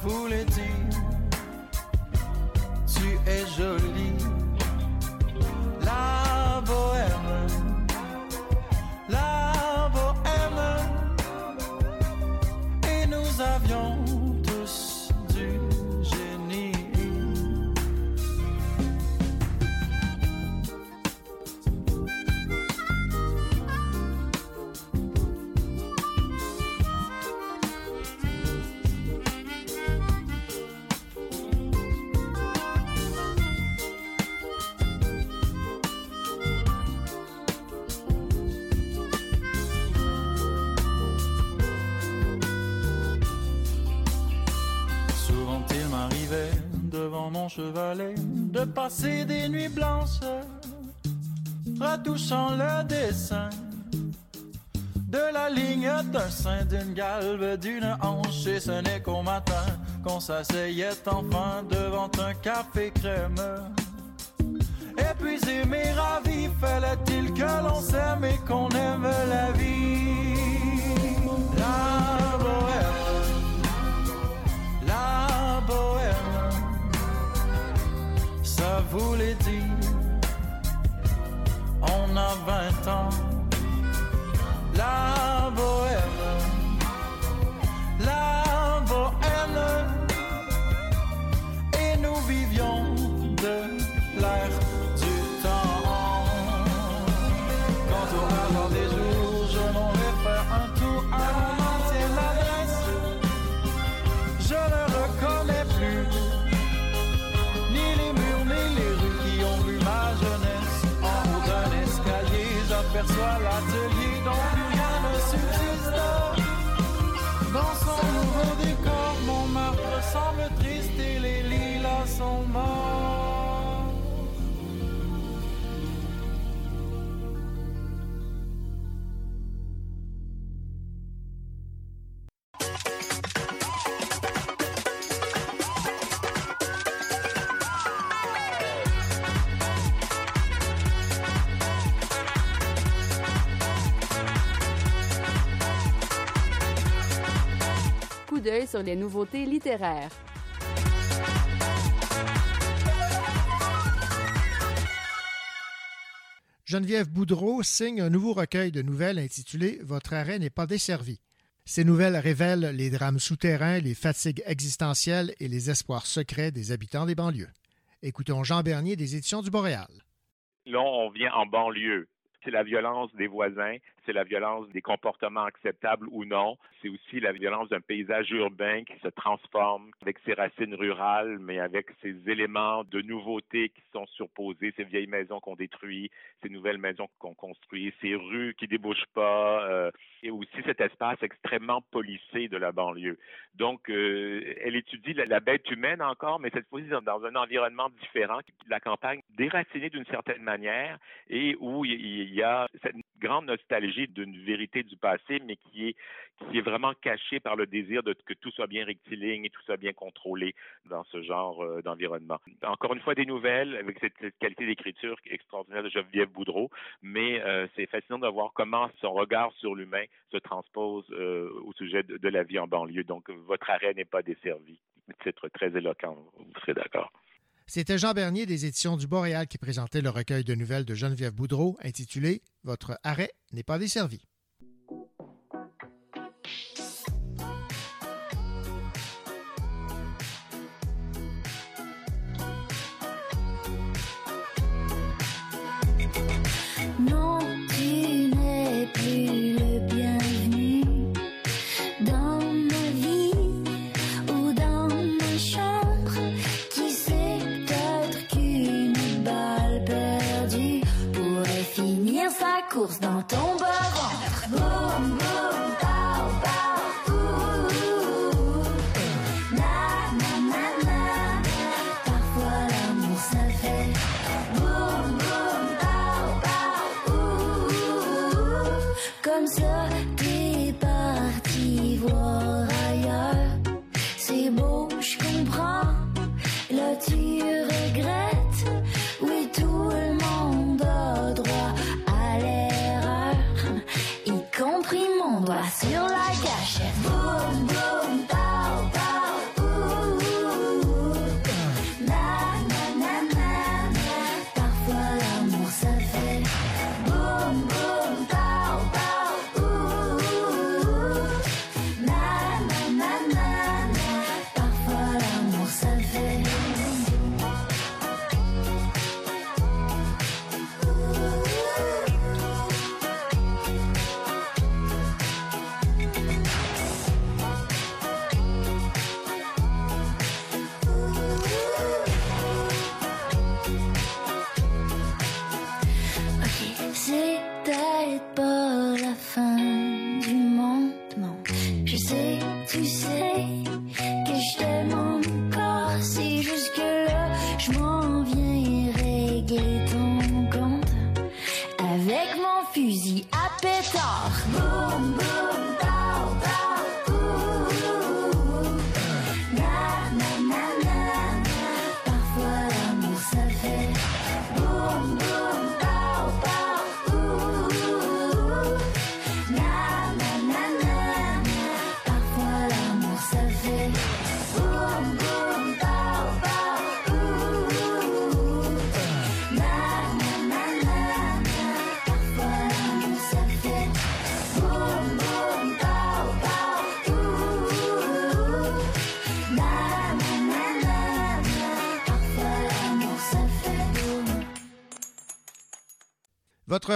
ça voulait dire, tu es jolie. De passer des nuits blanches, retouchant le dessin de la ligne d'un sein, d'une galbe, d'une hanche. Et ce n'est qu'au matin qu'on s'asseyait enfin devant un café crème. Épuisé mais ravi, fallait-il que l'on s'aime et qu'on aime la vie? La bohème. La bohème, ça voulait dire. On a vingt ans. La bohème, la bohème, et nous vivions d'œil sur les nouveautés littéraires. Geneviève Boudreau signe un nouveau recueil de nouvelles intitulé Votre arrêt n'est pas desservi. Ces nouvelles révèlent les drames souterrains, les fatigues existentielles et les espoirs secrets des habitants des banlieues. Écoutons Jean Bernier des éditions du Boréal. Là, on vient en banlieue. C'est la violence des voisins, c'est la violence des comportements acceptables ou non. C'est aussi la violence d'un paysage urbain qui se transforme avec ses racines rurales, mais avec ses éléments de nouveauté qui sont surposés, ces vieilles maisons qu'on détruit, ces nouvelles maisons qu'on construit, ces rues qui débouchent pas, euh, et aussi cet espace extrêmement policé de la banlieue. Donc, euh, elle étudie la, bête humaine encore, mais cette fois-ci dans, un environnement différent, la campagne déracinée d'une certaine manière, et où il, il y a cette grande nostalgie d'une vérité du passé, mais qui est, qui est vraiment cachée par le désir de que tout soit bien rectiligne et tout soit bien contrôlé dans ce genre euh, d'environnement. Encore une fois, des nouvelles avec cette, qualité d'écriture extraordinaire de Geneviève Boudreau, mais euh, c'est fascinant de voir comment son regard sur l'humain se transpose euh, au sujet de, de, la vie en banlieue. Donc, votre arrêt n'est pas desservi. Titre très éloquent, vous serez d'accord. C'était Jean Bernier des éditions du Boréal qui présentait le recueil de nouvelles de Geneviève Boudreau intitulé Votre arrêt n'est pas desservi.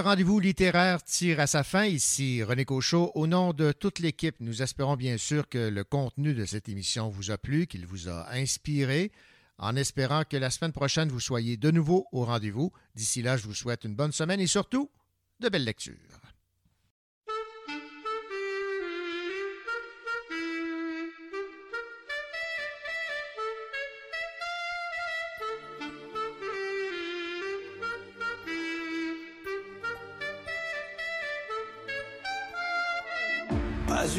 Rendez-vous littéraire tire à sa fin. Ici René Cochot. Au nom de toute l'équipe, nous espérons bien sûr que le contenu de cette émission vous a plu, qu'il vous a inspiré, en espérant que la semaine prochaine, vous soyez de nouveau au rendez-vous. D'ici là, je vous souhaite une bonne semaine et surtout de belles lectures.